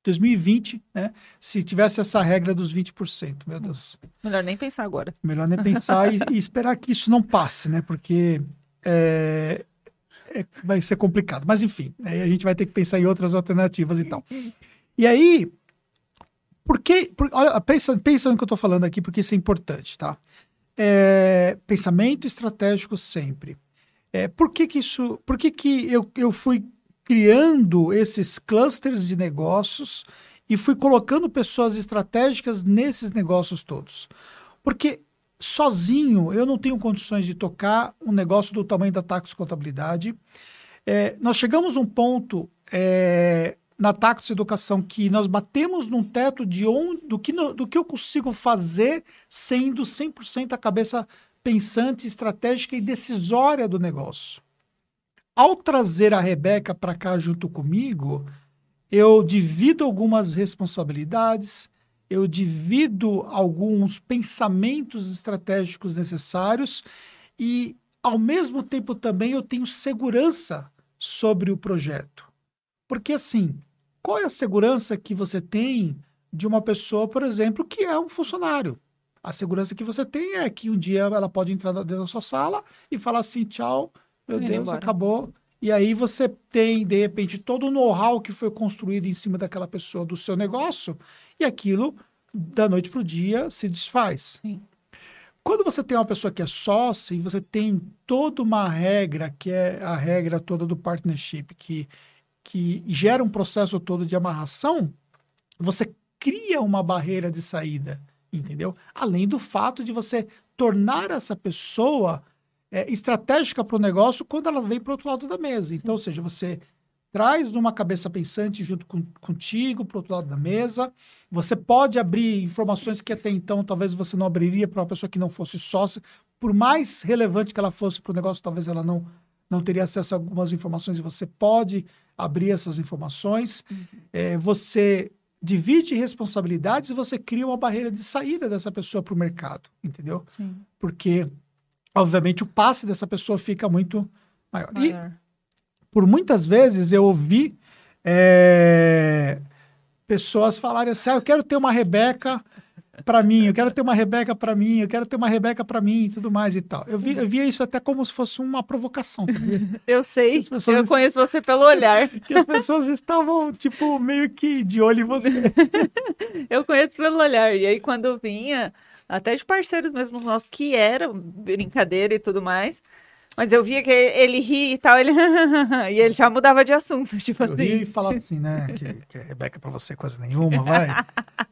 2020, né? Se tivesse essa regra dos 20%. Meu Deus. Melhor nem pensar agora. Melhor nem pensar e, e esperar que isso não passe, né? Porque é, é- vai ser complicado. Mas enfim, aí a gente vai ter que pensar em outras alternativas e tal. E aí, por que. por- olha, pensa, pensa no que eu estou falando aqui, porque isso é importante, tá? É, pensamento estratégico sempre. É, por que, que isso. Por que, que eu, eu fui criando esses clusters de negócios e fui colocando pessoas estratégicas nesses negócios todos? Porque sozinho eu não tenho condições de tocar um negócio do tamanho da Tax Contabilidade. É, nós chegamos a um ponto é, na Tax Educação que nós batemos num teto de onde, do, que no- do que eu consigo fazer sendo 100% a cabeça pensante, estratégica e decisória do negócio. Ao trazer a Rebeca para cá junto comigo, eu divido algumas responsabilidades, eu divido alguns pensamentos estratégicos necessários e, ao mesmo tempo, também eu tenho segurança sobre o projeto. Porque, assim, qual é a segurança que você tem de uma pessoa, por exemplo, que é um funcionário? A segurança que você tem é que um dia ela pode entrar dentro da sua sala e falar assim: tchau, meu Deus, embora. acabou. E aí você tem, de repente, todo o know-how que foi construído em cima daquela pessoa, do seu negócio, e aquilo, da noite para o dia, se desfaz. Sim. Quando você tem uma pessoa que é sócia e você tem toda uma regra, que é a regra toda do partnership, que, que gera um processo todo de amarração, você cria uma barreira de saída, entendeu? Além do fato de você tornar essa pessoa é, estratégica para o negócio quando ela vem para o outro lado da mesa. Então, ou seja, você traz uma cabeça pensante junto com, contigo para o outro lado da mesa. Você pode abrir informações que até então talvez você não abriria para uma pessoa que não fosse sócia. Por mais relevante que ela fosse para o negócio, talvez ela não, não teria acesso a algumas informações e você pode abrir essas informações. É, você divide responsabilidades e você cria uma barreira de saída dessa pessoa para o mercado, entendeu? Sim. Porque, obviamente, o passe dessa pessoa fica muito maior. E Maior. por muitas vezes eu ouvi é, pessoas falarem assim: ah, eu quero ter uma Rebeca para mim, eu quero ter uma Rebeca para mim, eu quero ter uma Rebeca para mim e tudo mais e tal. Eu, vi, eu via isso até como se fosse uma provocação? Eu sei, eu est- conheço você pelo olhar. que as pessoas estavam, tipo, meio que de olho em você. Eu conheço pelo olhar. E aí, quando vinha, até de parceiros mesmo nossos, que eram brincadeira e tudo mais, mas eu via que ele ria e tal, ele. e ele já mudava de assunto, tipo Eu ria assim. e falava assim, né? Que, que Rebeca pra você coisa nenhuma, vai.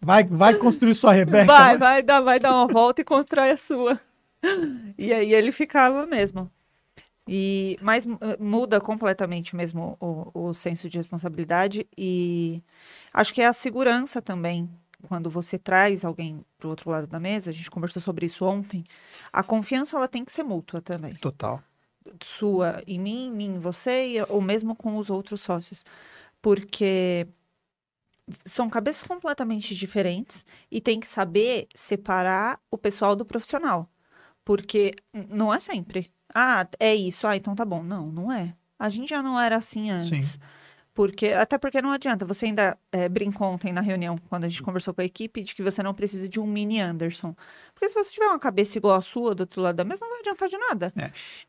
Vai, vai construir sua Rebeca. Vai, vai dar, vai dar uma volta e constrói a sua. E aí ele ficava mesmo. E, mas mu- muda completamente mesmo o, o senso de responsabilidade e acho que é a segurança também. Quando você traz alguém para o outro lado da mesa, a gente conversou sobre isso ontem, a confiança ela tem que ser mútua também. Total. Sua em mim, em mim em você, ou mesmo com os outros sócios. Porque são cabeças completamente diferentes e tem que saber separar o pessoal do profissional. Porque não é sempre. Ah, é isso. Ah, então tá bom. Não, não é. A gente já não era assim antes. Sim. Porque, até porque não adianta. Você ainda é, brincou ontem na reunião, quando a gente conversou com a equipe, de que você não precisa de um mini Anderson. Porque se você tiver uma cabeça igual a sua do outro lado da mesa, não vai adiantar de nada.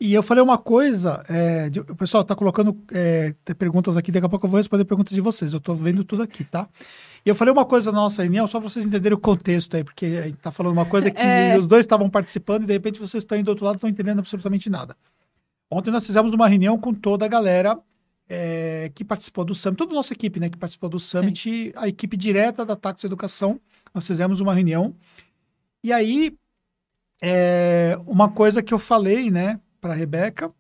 E eu falei uma coisa, é, de- o pessoal tá colocando é, perguntas aqui, daqui a pouco eu vou responder perguntas de vocês. Eu tô vendo tudo aqui, tá? E eu falei uma coisa na nossa reunião, só para vocês entenderem o contexto aí, porque a gente tá falando uma coisa que É. os dois estavam participando e de repente vocês estão indo do outro lado e não estão entendendo absolutamente nada. Ontem nós fizemos uma reunião com toda a galera é, que participou do Summit, toda a nossa equipe, né, que participou do Summit, a equipe direta da Tax Educação, nós fizemos uma reunião. E aí, é, uma coisa que eu falei, né, para Rebeca,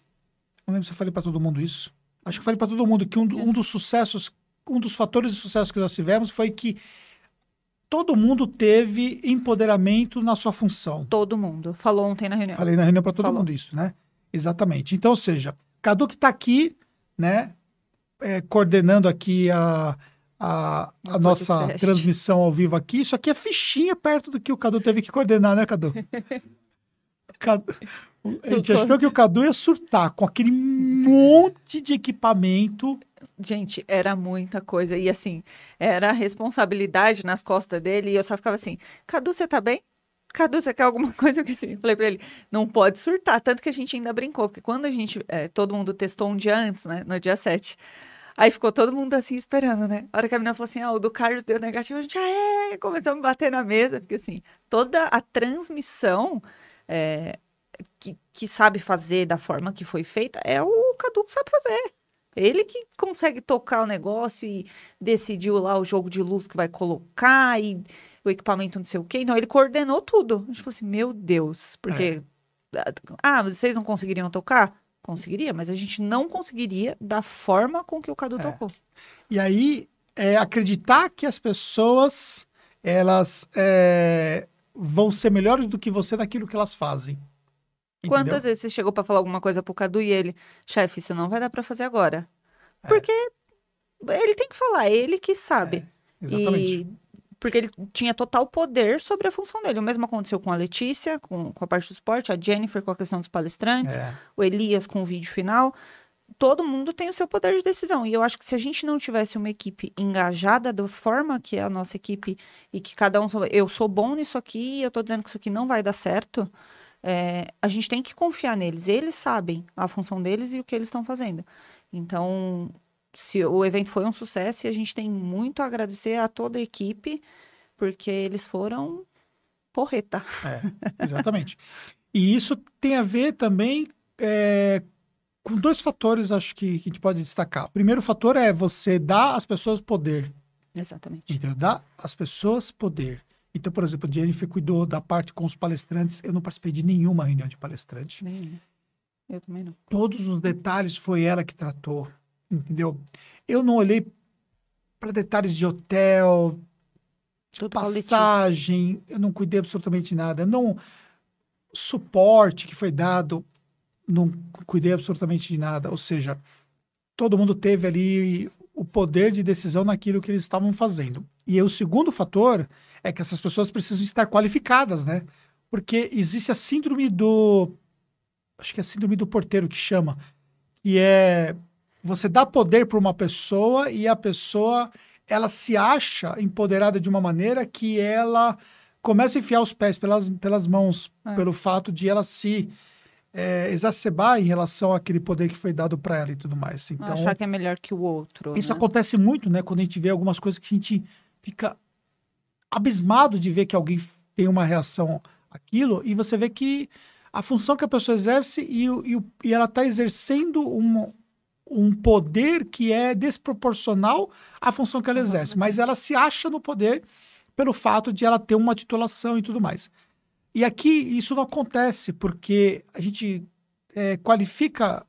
não lembro se eu falei para todo mundo isso. Acho que eu falei para todo mundo que um, um dos sucessos, um dos fatores de sucesso que nós tivemos foi que todo mundo teve empoderamento na sua função. Todo mundo. Falou ontem na reunião. Falei na reunião para todo Falou. mundo isso, né? Exatamente. Então, ou seja, Cadu que está aqui, né, é, coordenando aqui a, a, a nossa transmissão ao vivo aqui, isso aqui é fichinha perto do que o Cadu teve que coordenar, né, Cadu? Cadu- a gente achou que o Cadu ia surtar com aquele monte de equipamento. Gente, era muita coisa. E assim, era a responsabilidade nas costas dele. E eu só ficava assim: Cadu, você tá bem? Cadu, você quer alguma coisa? Eu falei pra ele: não pode surtar. Tanto que a gente ainda brincou, porque quando a gente, é, todo mundo testou um dia antes, né? No dia 7. Aí ficou todo mundo assim esperando, né? A hora que a menina falou assim: ah, o do Carlos deu negativo, a gente, ah, é! Começou a bater na mesa, porque assim, toda a transmissão. é, que, que sabe fazer da forma que foi feita é o Cadu que sabe fazer. Ele que consegue tocar o negócio e decidiu lá o jogo de luz que vai colocar e o equipamento não sei o quê. Então, ele coordenou tudo. A gente falou assim, meu Deus, porque... Ah, vocês não conseguiriam tocar? Conseguiria, mas a gente não conseguiria da forma com que o Cadu tocou. E aí, é, acreditar que as pessoas elas é, vão ser melhores do que você naquilo que elas fazem. Entendeu? Quantas vezes você chegou pra falar alguma coisa pro Cadu e ele, chefe, isso não vai dar pra fazer agora? É. Porque ele tem que falar, ele que sabe. Exatamente. E porque ele tinha total poder sobre a função dele. O mesmo aconteceu com a Letícia, com, com a parte do esporte, a Jennifer com a questão dos palestrantes, É. o Elias com o vídeo final. todo mundo tem o seu poder de decisão. E eu acho que se a gente não tivesse uma equipe engajada da forma que é a nossa equipe e que cada um. Eu sou bom nisso aqui e eu tô dizendo que isso aqui não vai dar certo. É, a gente tem que confiar neles. Eles sabem a função deles e o que eles estão fazendo. Então, se o evento foi um sucesso, e a gente tem muito a agradecer a toda a equipe, porque eles foram porreta. É, exatamente. e isso tem a ver também é, com dois fatores, acho que, que a gente pode destacar. O primeiro fator é você dar às pessoas poder. Exatamente. Entendeu? Dar às pessoas poder. Então, por exemplo, a Jennifer cuidou da parte com os palestrantes. Eu não participei de nenhuma reunião de palestrante. Nem. Eu também não. Todos os detalhes foi ela que tratou entendeu? Eu não olhei para detalhes de hotel, Tudo passagem, eu não cuidei absolutamente nada. Não suporte que foi dado, não cuidei absolutamente de nada. Ou seja, todo mundo teve ali o poder de decisão naquilo que eles estavam fazendo. E o segundo fator é que essas pessoas precisam estar qualificadas, né? Porque existe a síndrome do. Acho que é a síndrome do porteiro que chama, que é você dá poder para uma pessoa e a pessoa ela se acha empoderada de uma maneira que ela começa a enfiar os pés pelas, pelas mãos, é. pelo fato de ela se é, exacerbar em relação àquele poder que foi dado para ela e tudo mais. Então, Achar que é melhor que o outro. Isso né? acontece muito, né? Quando a gente vê algumas coisas que a gente fica abismado de ver que alguém tem uma reação àquilo e você vê que a função que a pessoa exerce e, e, e ela está exercendo uma, um poder que é desproporcional à função que ela exerce, mas ela se acha no poder pelo fato de ela ter uma titulação e tudo mais. E aqui isso não acontece porque a gente é, qualifica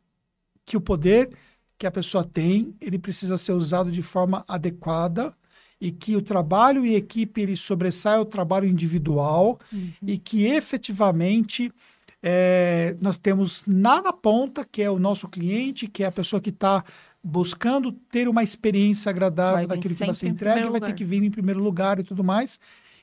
que o poder que a pessoa tem, ele precisa ser usado de forma adequada e que o trabalho e equipe ele sobressai o trabalho individual uhum. e que efetivamente é, nós temos lá na ponta, que é o nosso cliente, que é a pessoa que está buscando ter uma experiência agradável daquilo que você entrega, vai ter que vir em primeiro lugar e tudo mais.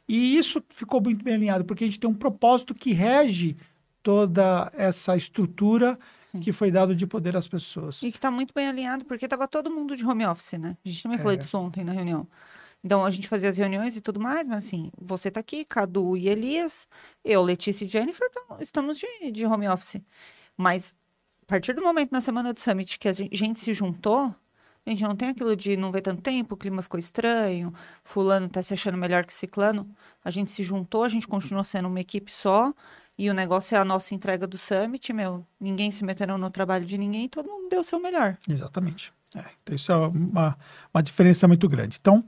E isso ficou muito bem alinhado, porque a gente tem um propósito que rege toda essa estrutura Sim. que foi dado de poder às pessoas. E que está muito bem alinhado, porque estava todo mundo de home office, né? A gente também é. falou disso ontem na reunião. Então a gente fazia as reuniões e tudo mais, mas assim, você tá aqui, Cadu e Elias, eu, Letícia e Jennifer, estamos de, de home office. Mas a partir do momento na semana do Summit que a gente se juntou, a gente não tem aquilo de não ver tanto tempo, o clima ficou estranho, fulano tá se achando melhor que ciclano. A gente se juntou, a gente continuou sendo uma equipe só, e o negócio é a nossa entrega do Summit, meu. Ninguém se meteu no trabalho de ninguém, todo mundo deu o seu melhor. Exatamente. É, então isso é uma, uma diferença muito grande. Então,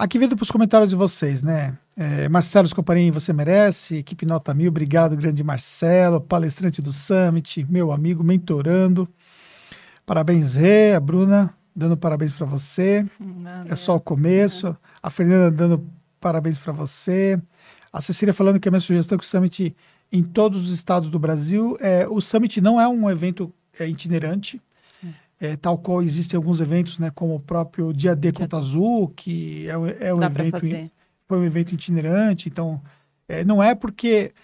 Aqui vindo para os comentários de vocês, né? É, Marcelo Scoparini, você merece. Equipe Nota Mil, obrigado, grande Marcelo, palestrante do Summit, meu amigo, mentorando. Parabéns, Rê, a Bruna dando parabéns para você. Não, é só o começo. Não. A Fernanda dando parabéns para você. A Cecília falando que a minha sugestão é que o Summit em todos os estados do Brasil. É, o Summit não é um evento é, itinerante é, tal qual existem alguns eventos, né, como o próprio Dia D Conta Azul, que é, é um Dá evento, foi um evento itinerante, então é, não é porque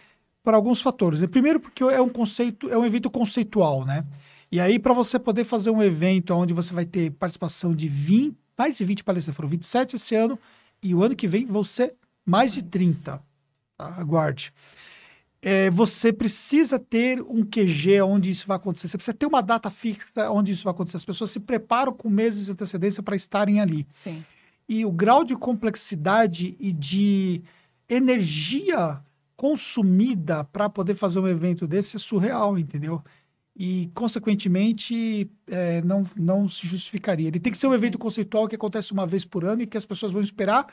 por alguns fatores. É, primeiro porque é um conceito, é um evento conceitual, né? E aí para você poder fazer um evento onde você vai ter participação de 20, mais de 20 palestras, foram 27 esse ano e o ano que vem vão ser mais de 30. Tá? Aguarde é, você precisa ter um QG onde isso vai acontecer. Você precisa ter uma data fixa onde isso vai acontecer. As pessoas se preparam com meses de antecedência para estarem ali. Sim. E o grau de complexidade e de energia consumida para poder fazer um evento desse é surreal, entendeu? E, consequentemente, é, não, não se justificaria. Ele tem que ser um evento conceitual que acontece uma vez por ano e que as pessoas vão esperar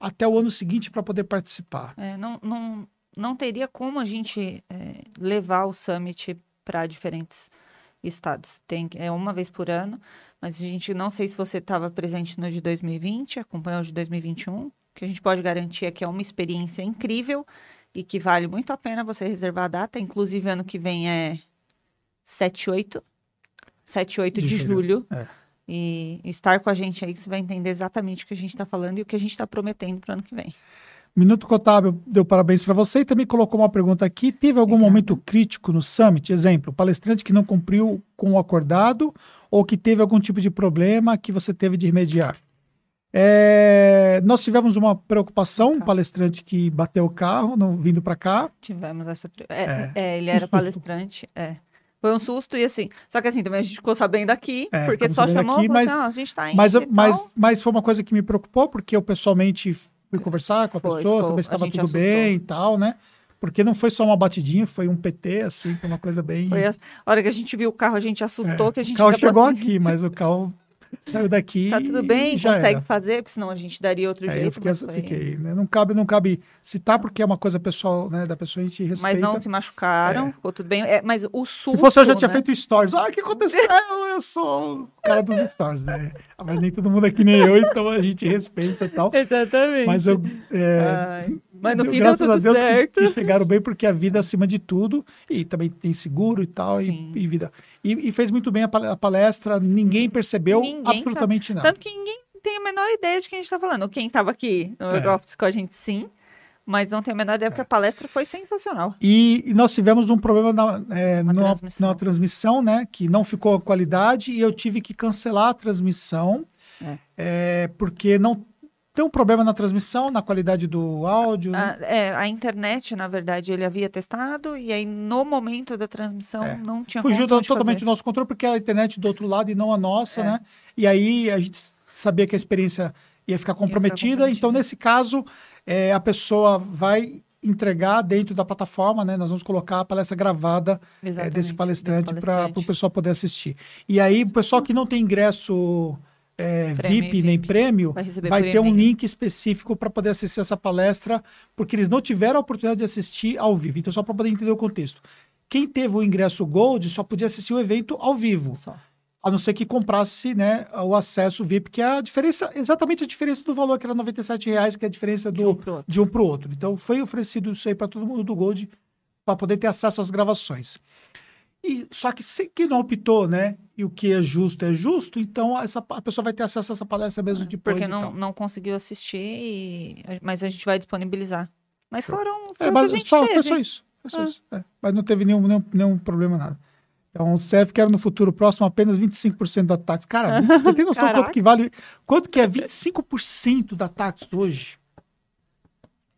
até o ano seguinte para poder participar. É, não, não, não teria como a gente é, levar o summit para diferentes estados. Tem é uma vez por ano, mas a gente não sei se você estava presente no de 2020, acompanhou o de 2021, que a gente pode garantir é que é uma experiência incrível e que vale muito a pena você reservar a data. Inclusive, ano que vem é 7, 8, 7, 8 de, de julho. julho. É. E estar com a gente aí, você vai entender exatamente o que a gente está falando e o que a gente está prometendo para o ano que vem. Minuto Contábil deu parabéns para você e também colocou uma pergunta aqui. Teve algum Obrigada. momento crítico no Summit? Exemplo, palestrante que não cumpriu com o acordado ou que teve algum tipo de problema que você teve de remediar. É, nós tivemos uma preocupação, um Tá. palestrante que bateu o carro no- vindo para cá. Tivemos essa. É, É. é, ele Um era susto. palestrante. É. Foi um susto e assim. Só que assim, também a gente ficou sabendo aqui, É, porque só chamou aqui, e falou mas- assim: ah, a gente tá indo. Mas, mas, mas foi uma coisa que me preocupou, porque eu pessoalmente fui conversar com a Foi, pessoa, ficou- saber se estava tudo assustou. bem e tal, né? Porque não foi só uma batidinha, foi um PT, assim, foi uma coisa bem. Foi a a hora que a gente viu o carro, a gente assustou, É, que a gente o carro chegou assim, aqui, mas o carro saiu daqui. Tá tudo bem, já consegue era. fazer, porque senão a gente daria outro É, jeito. eu fiquei, mas, foi- fiquei, né? Não cabe, não cabe citar porque é uma coisa pessoal, né? Da pessoa a gente respeita. Mas não se machucaram, É. ficou tudo bem. É, mas o susto. Se fosse eu já tinha né? feito stories. Ah, o que aconteceu? Eu sou o cara dos stories, né? Mas nem todo mundo é que nem eu, então a gente respeita e tal. Exatamente. Mas eu. é, Ai, mas no deu- fim deu tudo a Deus que- certo. Que, chegaram bem, porque a vida é acima de tudo, e também tem seguro e tal, e, e vida. E, e fez muito bem a pal- a palestra, ninguém percebeu Ninguém tá- absolutamente nada. Tanto que ninguém tem a menor ideia de quem a gente tá falando. Quem tava aqui no É. office com a gente, sim. Mas não tem a menor ideia, porque a palestra foi sensacional. E, e nós tivemos um problema na, é, numa- transmissão. transmissão, né? Que não ficou a qualidade e eu tive que cancelar a transmissão, É. é, porque não tem um problema na transmissão, na qualidade do áudio. né? A, é, a internet, na verdade, ele havia testado, e aí no momento da transmissão É. não tinha Fugiu totalmente do nosso controle, porque a internet do outro lado e não a nossa, É. né? E aí a gente sabia que a experiência ia ficar comprometida. comprometida. Então, nesse caso, é, a pessoa vai entregar dentro da plataforma, né? Nós vamos colocar a palestra gravada é, desse palestrante para o pessoal poder assistir. E aí, o pessoal que não tem ingresso é, VIP e nem prêmio, Vai vai ter um e-mail. link específico para poder assistir essa palestra, porque eles não tiveram a oportunidade de assistir ao vivo. Então, só para poder entender o contexto. Quem teve o ingresso Gold só podia assistir o evento ao vivo, Só. a não ser que comprasse né, o acesso VIP, que é a diferença, exatamente a diferença do valor, que era 97 reais, que é a diferença do, outro. de um para o outro. Então, foi oferecido isso aí para todo mundo do Gold, para poder ter acesso às gravações. E, só que se que não optou, né? E o que é justo é justo, então essa, a pessoa vai ter acesso a essa palestra mesmo depois Porque não, não conseguiu assistir, e- mas a gente vai disponibilizar. Mas foram. É, Foi a mas gente só, teve. foi só isso. Foi só Ah. isso. é. Mas não teve nenhum, nenhum, nenhum problema, nada. Então, o CEF quer no futuro próximo apenas 25% da táxi. Cara, você tem noção quanto que vale? Quanto que é 25% da táxi hoje?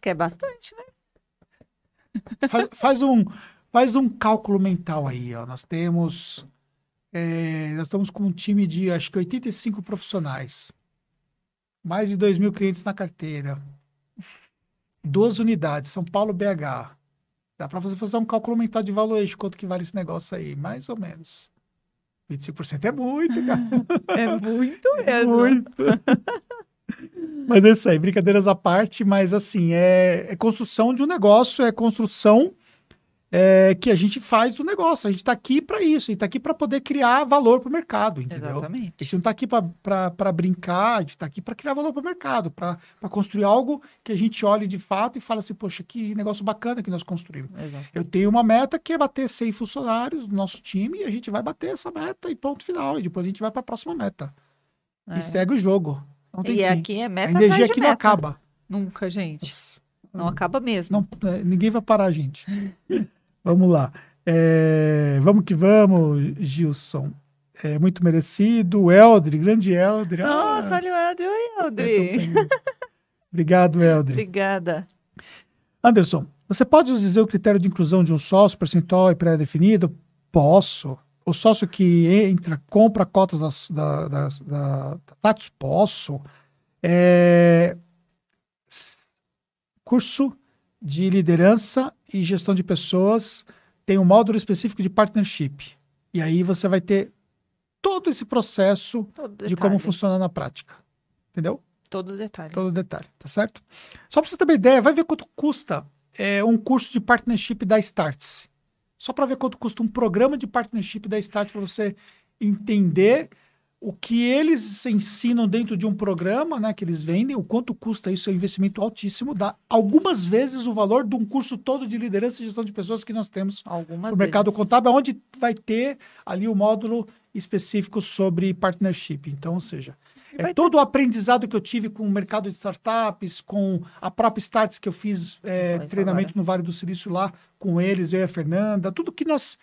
Que é bastante, né? Faz, faz um, faz um cálculo mental aí, ó. Nós temos. é, nós estamos com um time de acho que 85 profissionais. Mais de 2 mil clientes na carteira. Duas unidades, São Paulo BH. Dá para você fazer um cálculo mental de valuation, quanto que vale esse negócio aí, mais ou menos. 25% é muito, cara. É muito É muito. mas é isso aí, brincadeiras à parte, mas assim, é, é construção de um negócio, é construção é, que a gente faz do negócio. A gente está aqui para isso, a gente está aqui para poder criar valor para o mercado, entendeu? A Exatamente. gente não está aqui para brincar, a gente está aqui para criar valor para o mercado, para construir algo que a gente olhe de fato e fala assim, poxa, que negócio bacana que nós construímos. Exato. Eu tenho uma meta que é bater 100 funcionários do nosso time e a gente vai bater essa meta e ponto final. E depois a gente vai para a próxima meta. É. E segue o jogo. Não tem E fim. aqui é a meta energia atrás de aqui não acaba. Nunca, gente. Não acaba mesmo. Não, é, ninguém vai parar a gente. vamos lá. É, vamos que vamos, Gilson. É muito merecido. O Eldri, grande Eldri. Nossa, Ah, olha o Eldri. Oi, é Eldri. tão- Obrigado, Eldri. Obrigada. Anderson, você pode nos dizer o critério de inclusão de um sócio percentual e pré-definido? Posso. O sócio que entra, compra cotas das- da, das- da, da? Posso. É, curso de liderança e gestão de pessoas tem um módulo específico de partnership. E aí você vai ter todo esse processo Todo de como funciona na prática. Entendeu? Todo detalhe. todo detalhe, tá certo? Só para você ter uma ideia, vai ver quanto custa é, um curso de partnership da Starts. Só para ver quanto custa um programa de partnership da Starts para você entender o que eles ensinam dentro de um programa, né, que eles vendem, o quanto custa isso, é um investimento altíssimo, dá algumas vezes o valor de um curso todo de liderança e gestão de pessoas que nós temos Algumas no mercado contábil, onde vai ter ali o módulo específico sobre partnership. Então, ou seja, é todo o aprendizado que eu tive com o mercado de startups, com a própria Starts que eu fiz é, treinamento agora. no Vale do Silício lá com eles, eu e a Fernanda, tudo que nós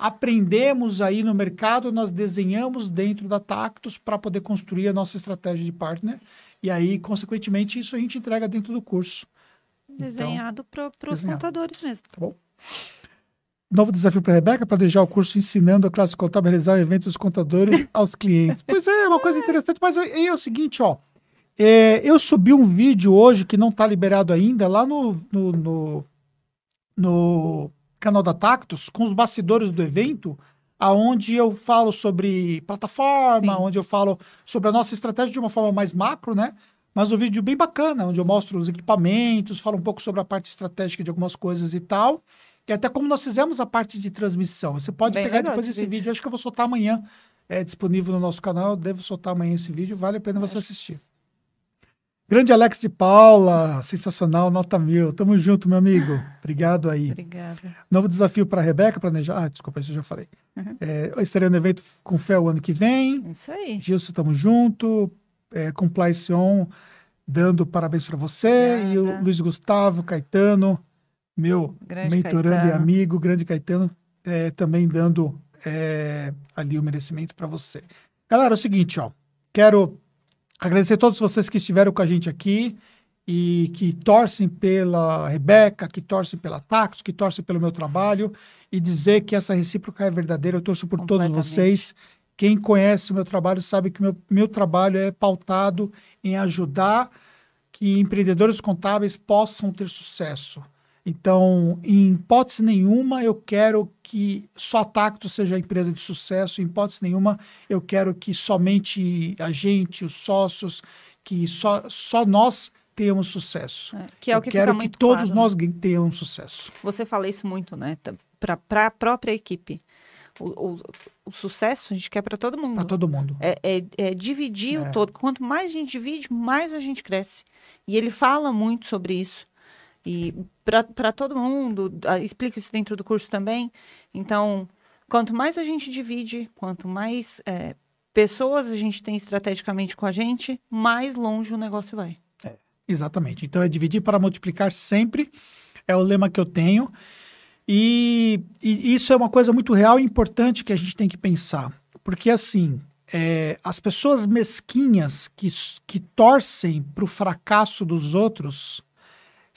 aprendemos aí no mercado, nós desenhamos dentro da Tactus para poder construir a nossa estratégia de partner. E aí, consequentemente, isso a gente entrega dentro do curso. Desenhado então, para os contadores mesmo. Tá bom. Novo desafio para a Rebeca, planejar o curso ensinando a classe contábil a realizar eventos dos contadores aos clientes. Pois é, é uma coisa interessante, mas aí é o seguinte, ó. É, eu subi um vídeo hoje que não está liberado ainda lá no, no, no, no, canal da Tactus com os bastidores do evento, aonde eu falo sobre plataforma, Sim. onde eu falo sobre a nossa estratégia de uma forma mais macro, né? Mas um vídeo bem bacana, onde eu mostro os equipamentos, falo um pouco sobre a parte estratégica de algumas coisas e tal. E até como nós fizemos a parte de transmissão. Você pode bem pegar depois esse vídeo. vídeo. Acho que eu vou soltar amanhã. É disponível no nosso canal. Eu devo soltar amanhã esse vídeo. Vale a pena você assistir. Grande Alex de Paula, sensacional, nota mil. Tamo junto, meu amigo. Obrigado aí. Obrigada. Novo desafio para a Rebeca, planejar. Ah, desculpa, isso eu já falei. Uhum. É, eu estarei no evento com fé o ano que vem. Isso aí. Gilson, tamo junto. É, On, dando parabéns para você. Obrigada. E o Luiz Gustavo, Caetano, meu grande mentorando Caetano. e amigo, grande Caetano, é, também dando é, ali o merecimento para você. Galera, é o seguinte, ó. Quero Agradecer a todos vocês que estiveram com a gente aqui e que torcem pela Rebeca, que torcem pela Tactus, que torcem pelo meu trabalho e dizer que essa recíproca é verdadeira. Eu torço por todos vocês. Quem conhece o meu trabalho sabe que o meu, meu trabalho é pautado em ajudar que empreendedores contábeis possam ter sucesso. Então, em hipótese nenhuma, eu quero que só a Tacto seja a empresa de sucesso. Em hipótese nenhuma, eu quero que somente a gente, os sócios, que só, só nós tenhamos sucesso. É, que é o que eu quero que todos claro, nós né? tenham sucesso. Você fala isso muito, né? Para a própria equipe. O, o, o, sucesso a gente quer para todo mundo. Para todo mundo. É, é, é dividir é. o todo. Quanto mais a gente divide, mais a gente cresce. E ele fala muito sobre isso. E para todo mundo, explica isso dentro do curso também. Então, quanto mais a gente divide, quanto mais é, pessoas a gente tem estrategicamente com a gente, mais longe o negócio vai. É, exatamente. Então, é dividir para multiplicar sempre, é o lema que eu tenho. E, e isso é uma coisa muito real e importante que a gente tem que pensar. Porque, assim, é, as pessoas mesquinhas que, que torcem para o fracasso dos outros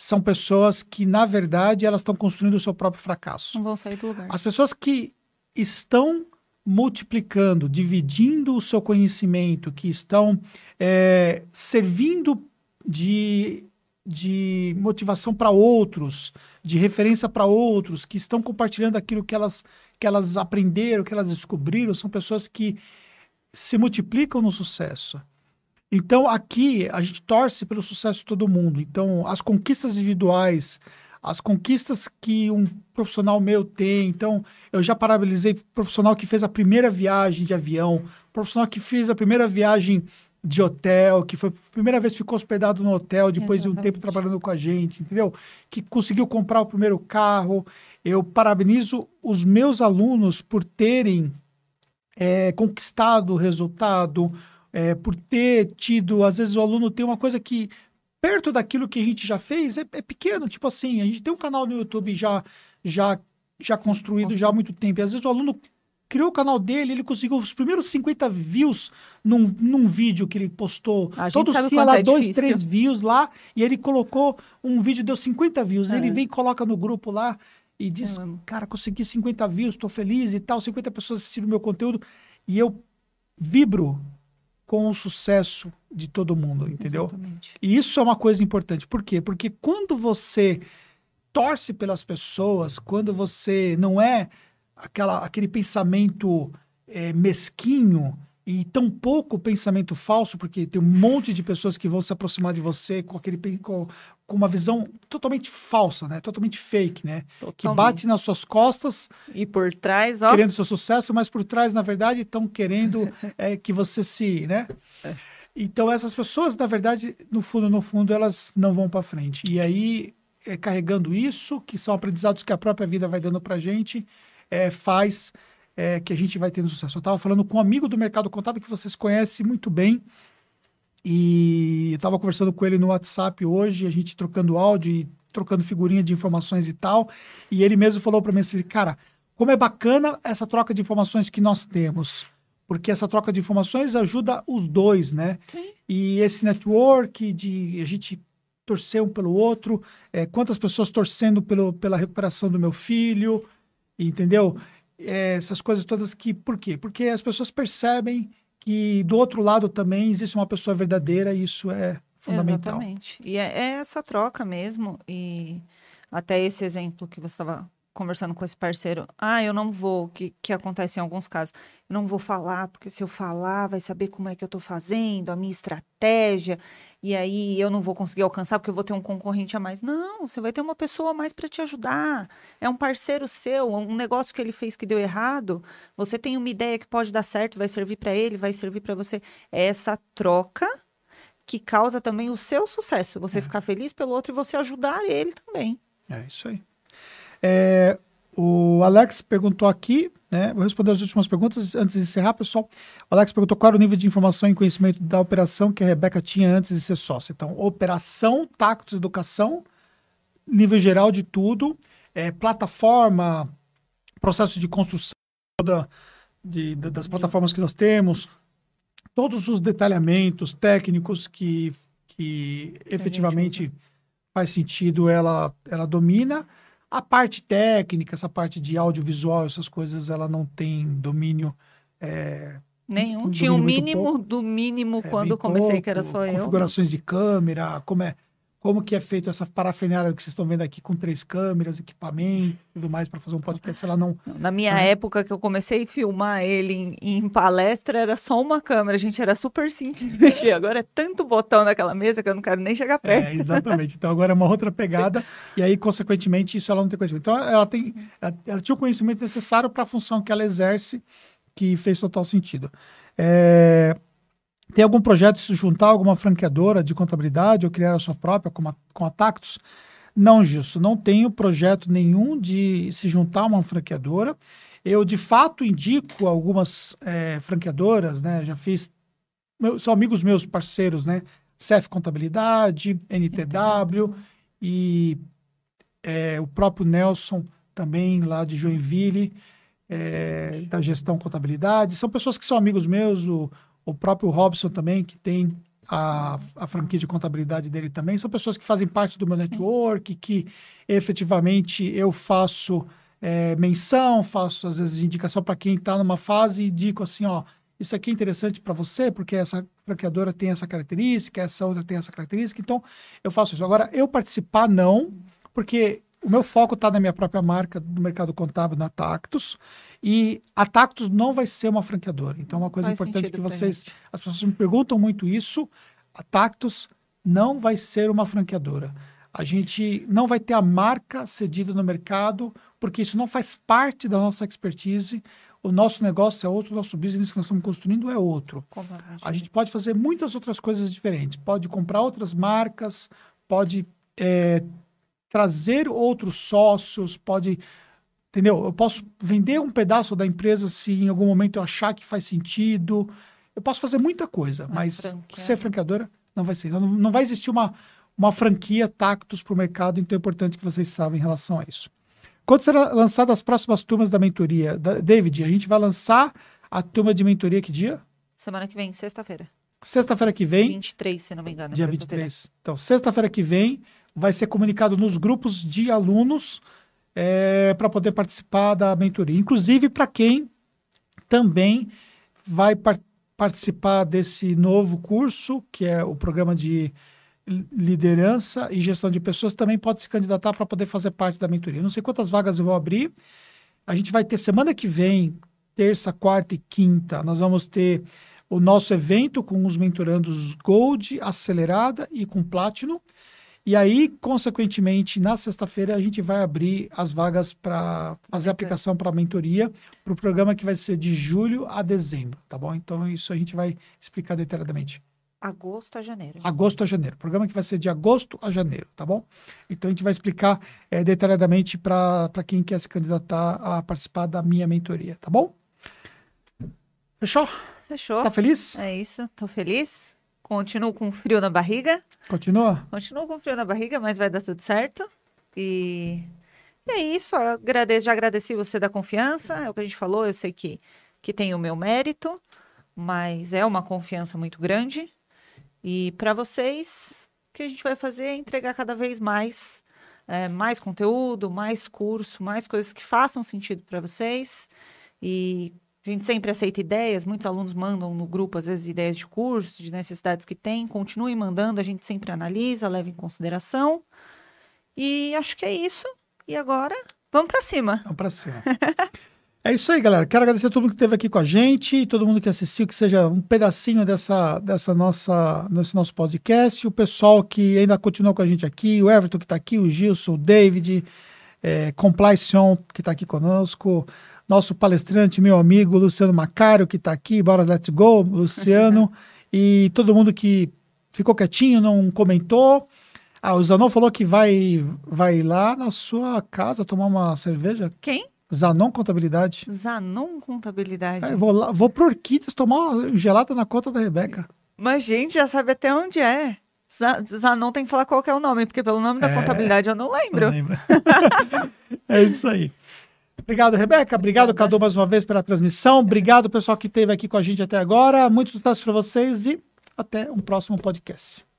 são pessoas que, na verdade, elas estão construindo o seu próprio fracasso. Não vão sair do lugar. As pessoas que estão multiplicando, dividindo o seu conhecimento, que estão é, servindo de, de motivação para outros, de referência para outros, que estão compartilhando aquilo que elas, que elas aprenderam, que elas descobriram, são pessoas que se multiplicam no sucesso. Então, aqui, a gente torce pelo sucesso de todo mundo. Então, as conquistas individuais, as conquistas que um profissional meu tem. Então, eu já parabenizei profissional que fez a primeira viagem de avião, profissional que fez a primeira viagem de hotel, que foi a primeira vez que ficou hospedado no hotel depois Exatamente. de um tempo trabalhando com a gente, entendeu? Que conseguiu comprar o primeiro carro. Eu parabenizo os meus alunos por terem é, conquistado o resultado, é, por ter tido, às vezes o aluno tem uma coisa que perto daquilo que a gente já fez é, é pequeno, tipo assim, a gente tem um canal no YouTube já já já construído já há muito tempo. E às vezes o aluno criou o canal dele, ele conseguiu os primeiros 50 views num, num vídeo que ele postou. Todos tinham lá é dois, difícil. três views lá, e ele colocou um vídeo, deu 50 views. É. Ele vem e coloca no grupo lá e diz: Cara, consegui 50 views, tô feliz e tal, 50 pessoas assistindo meu conteúdo. E eu vibro com o sucesso de todo mundo, entendeu? Exatamente. E isso é uma coisa importante. Por quê? Porque quando você torce pelas pessoas, quando você não é aquela, aquele pensamento é, mesquinho e tão pouco pensamento falso, porque tem um monte de pessoas que vão se aproximar de você com aquele com, com uma visão totalmente falsa, né? Totalmente fake, né? Totalmente. Que bate nas suas costas e por trás, ó, querendo seu sucesso, mas por trás, na verdade, estão querendo é, que você se, né? É. Então essas pessoas, na verdade, no fundo, no fundo, elas não vão para frente. E aí, é, carregando isso, que são aprendizados que a própria vida vai dando para gente, é, faz é, que a gente vai tendo sucesso. Eu estava falando com um amigo do mercado contábil que vocês conhecem muito bem. E estava conversando com ele no WhatsApp hoje, a gente trocando áudio e trocando figurinha de informações e tal. E ele mesmo falou para mim assim: cara, como é bacana essa troca de informações que nós temos. Porque essa troca de informações ajuda os dois, né? Sim. E esse network de a gente torcer um pelo outro, é, quantas pessoas torcendo pelo, pela recuperação do meu filho, entendeu? É, essas coisas todas que. Por quê? Porque as pessoas percebem que do outro lado também existe uma pessoa verdadeira e isso é fundamental. Exatamente. E é, é essa troca mesmo. E até esse exemplo que você estava conversando com esse parceiro. Ah, eu não vou, que, que acontece em alguns casos. Eu não vou falar, porque se eu falar, vai saber como é que eu estou fazendo, a minha estratégia, e aí eu não vou conseguir alcançar, porque eu vou ter um concorrente a mais. Não, você vai ter uma pessoa a mais para te ajudar. É um parceiro seu, um negócio que ele fez que deu errado. Você tem uma ideia que pode dar certo, vai servir para ele, vai servir para você. É essa troca que causa também o seu sucesso. Você É. ficar feliz pelo outro e você ajudar ele também. É isso aí. É, o Alex perguntou aqui, né? Vou responder as últimas perguntas antes de encerrar, pessoal. O Alex perguntou qual era o nível de informação e conhecimento da operação que a Rebeca tinha antes de ser sócia. Então, operação, tactos, educação, nível geral de tudo, é, plataforma, processo de construção da- de- da- das plataformas que nós temos, todos os detalhamentos técnicos que, que efetivamente faz sentido, ela, ela domina. A parte técnica, essa parte de audiovisual, essas coisas, ela não tem domínio. é, Nenhum. Um Tinha o muito mínimo pouco. do mínimo é, quando comecei, pouco, que era só eu. Configurações de câmera, como é, como que é feito essa parafernália que vocês estão vendo aqui com três câmeras, equipamento, tudo mais para fazer um podcast. Ela não. Na minha Uhum. época que eu comecei a filmar ele em, em palestra, era só uma câmera, gente, era super simples de mexer. Agora é tanto botão naquela mesa que eu não quero nem chegar perto. É, exatamente. Então agora é uma outra pegada e aí consequentemente isso ela não tem conhecimento. Então ela tem, ela, ela tinha o conhecimento necessário para a função que ela exerce, que fez total sentido. É, tem algum projeto de se juntar a alguma franqueadora de contabilidade ou criar a sua própria com a, com a Tactus? Não, Gilson, não tenho projeto nenhum de se juntar a uma franqueadora. Eu, de fato, indico algumas é, franqueadoras, né? Já fiz. meu- são amigos meus, parceiros, né? CEF Contabilidade, NTW e é, o próprio Nelson também lá de Joinville, é, da gestão contabilidade. São pessoas que são amigos meus, o, o próprio Robson também, que tem a, a franquia de contabilidade dele também. São pessoas que fazem parte do meu network, que efetivamente eu faço é, menção, faço às vezes indicação para quem está numa fase e indico assim, ó, isso aqui é interessante para você, porque essa franqueadora tem essa característica, essa outra tem essa característica, então eu faço isso. Agora, eu participar não, porque o meu foco está na minha própria marca, no mercado contábil, na Tactus, e a Tactus não vai ser uma franqueadora. Então, uma coisa Faz importante que vocês, as pessoas me perguntam muito isso, a Tactus não vai ser uma franqueadora. A gente não vai ter a marca cedida no mercado, porque isso não faz parte da nossa expertise. O nosso negócio é outro, o nosso business que nós estamos construindo é outro. A gente pode fazer muitas outras coisas diferentes. Pode comprar outras marcas, pode é, trazer outros sócios, pode. Entendeu? Eu posso vender um pedaço da empresa se em algum momento eu achar que faz sentido. Eu posso fazer muita coisa, mas, franquear, ser franqueadora não vai ser. Não, não vai existir uma, uma franquia Tactus para o mercado, então é importante que vocês saibam em relação a isso. Quando será lançada as próximas turmas da mentoria? Da- David, a gente vai lançar a turma de mentoria que dia? Semana que vem, sexta-feira. Sexta-feira que vem. 23, se não me engano. Dia sexta-feira. 23. Então, sexta-feira que vem vai ser comunicado nos grupos de alunos para poder participar da mentoria. Inclusive para quem também vai par- participar desse novo curso, que é o programa de li- liderança e gestão de pessoas, também pode se candidatar para poder fazer parte da mentoria. Não sei quantas vagas eu vou abrir. A gente vai ter semana que vem, terça, quarta e quinta, nós vamos ter o nosso evento com os mentorandos Gold, Acelerada e com Platinum. E aí, consequentemente, na sexta-feira, a gente vai abrir as vagas para fazer aplicação para a mentoria, para o programa que vai ser de julho a dezembro, tá bom? Então, isso a gente vai explicar detalhadamente. Agosto a janeiro. Agosto a janeiro. Programa que vai ser de agosto a janeiro, tá bom? Então, a gente vai explicar eh, detalhadamente para quem quer se candidatar a participar da minha mentoria, tá bom? Fechou? Fechou. Tá feliz? É isso. Tô feliz. Continuo com frio na barriga. Continua? Continuo com frio na barriga, mas vai dar tudo certo. E é isso, agradeço, já agradeci você da confiança, é o que a gente falou, eu sei que, que tem o meu mérito, mas é uma confiança muito grande. E para vocês, o que a gente vai fazer é entregar cada vez mais, é, mais conteúdo, mais curso, mais coisas que façam sentido para vocês. E a gente sempre aceita ideias, muitos alunos mandam no grupo, às vezes, ideias de cursos, de necessidades que tem. Continuem mandando, a gente sempre analisa, leva em consideração. E acho que é isso. E agora, vamos para cima. Vamos para cima. é isso aí, galera. Quero agradecer a todo mundo que esteve aqui com a gente, todo mundo que assistiu, que seja um pedacinho dessa, dessa nossa, desse nosso podcast, o pessoal que ainda continua com a gente aqui, o Everton que está aqui, o Gilson, o David, é, Complition que está aqui conosco, nosso palestrante, meu amigo Luciano Macário, que está aqui, bora let's go, Luciano, e todo mundo que ficou quietinho, não comentou. Ah, o Zanon falou que vai, vai lá na sua casa tomar uma cerveja. Quem? Zanon Contabilidade. Zanon Contabilidade. É, vou, lá, vou pro Orquídeas tomar uma gelada na conta da Rebeca. Mas, gente, já sabe até onde é. Zanon tem que falar qual que é o nome, porque pelo nome da é, contabilidade eu não lembro. Não lembro. é isso aí. Obrigado, Rebeca. Obrigado, Cadu, mais uma vez pela transmissão. Obrigado, pessoal que esteve aqui com a gente até agora. Muito sucesso para vocês e até um próximo podcast.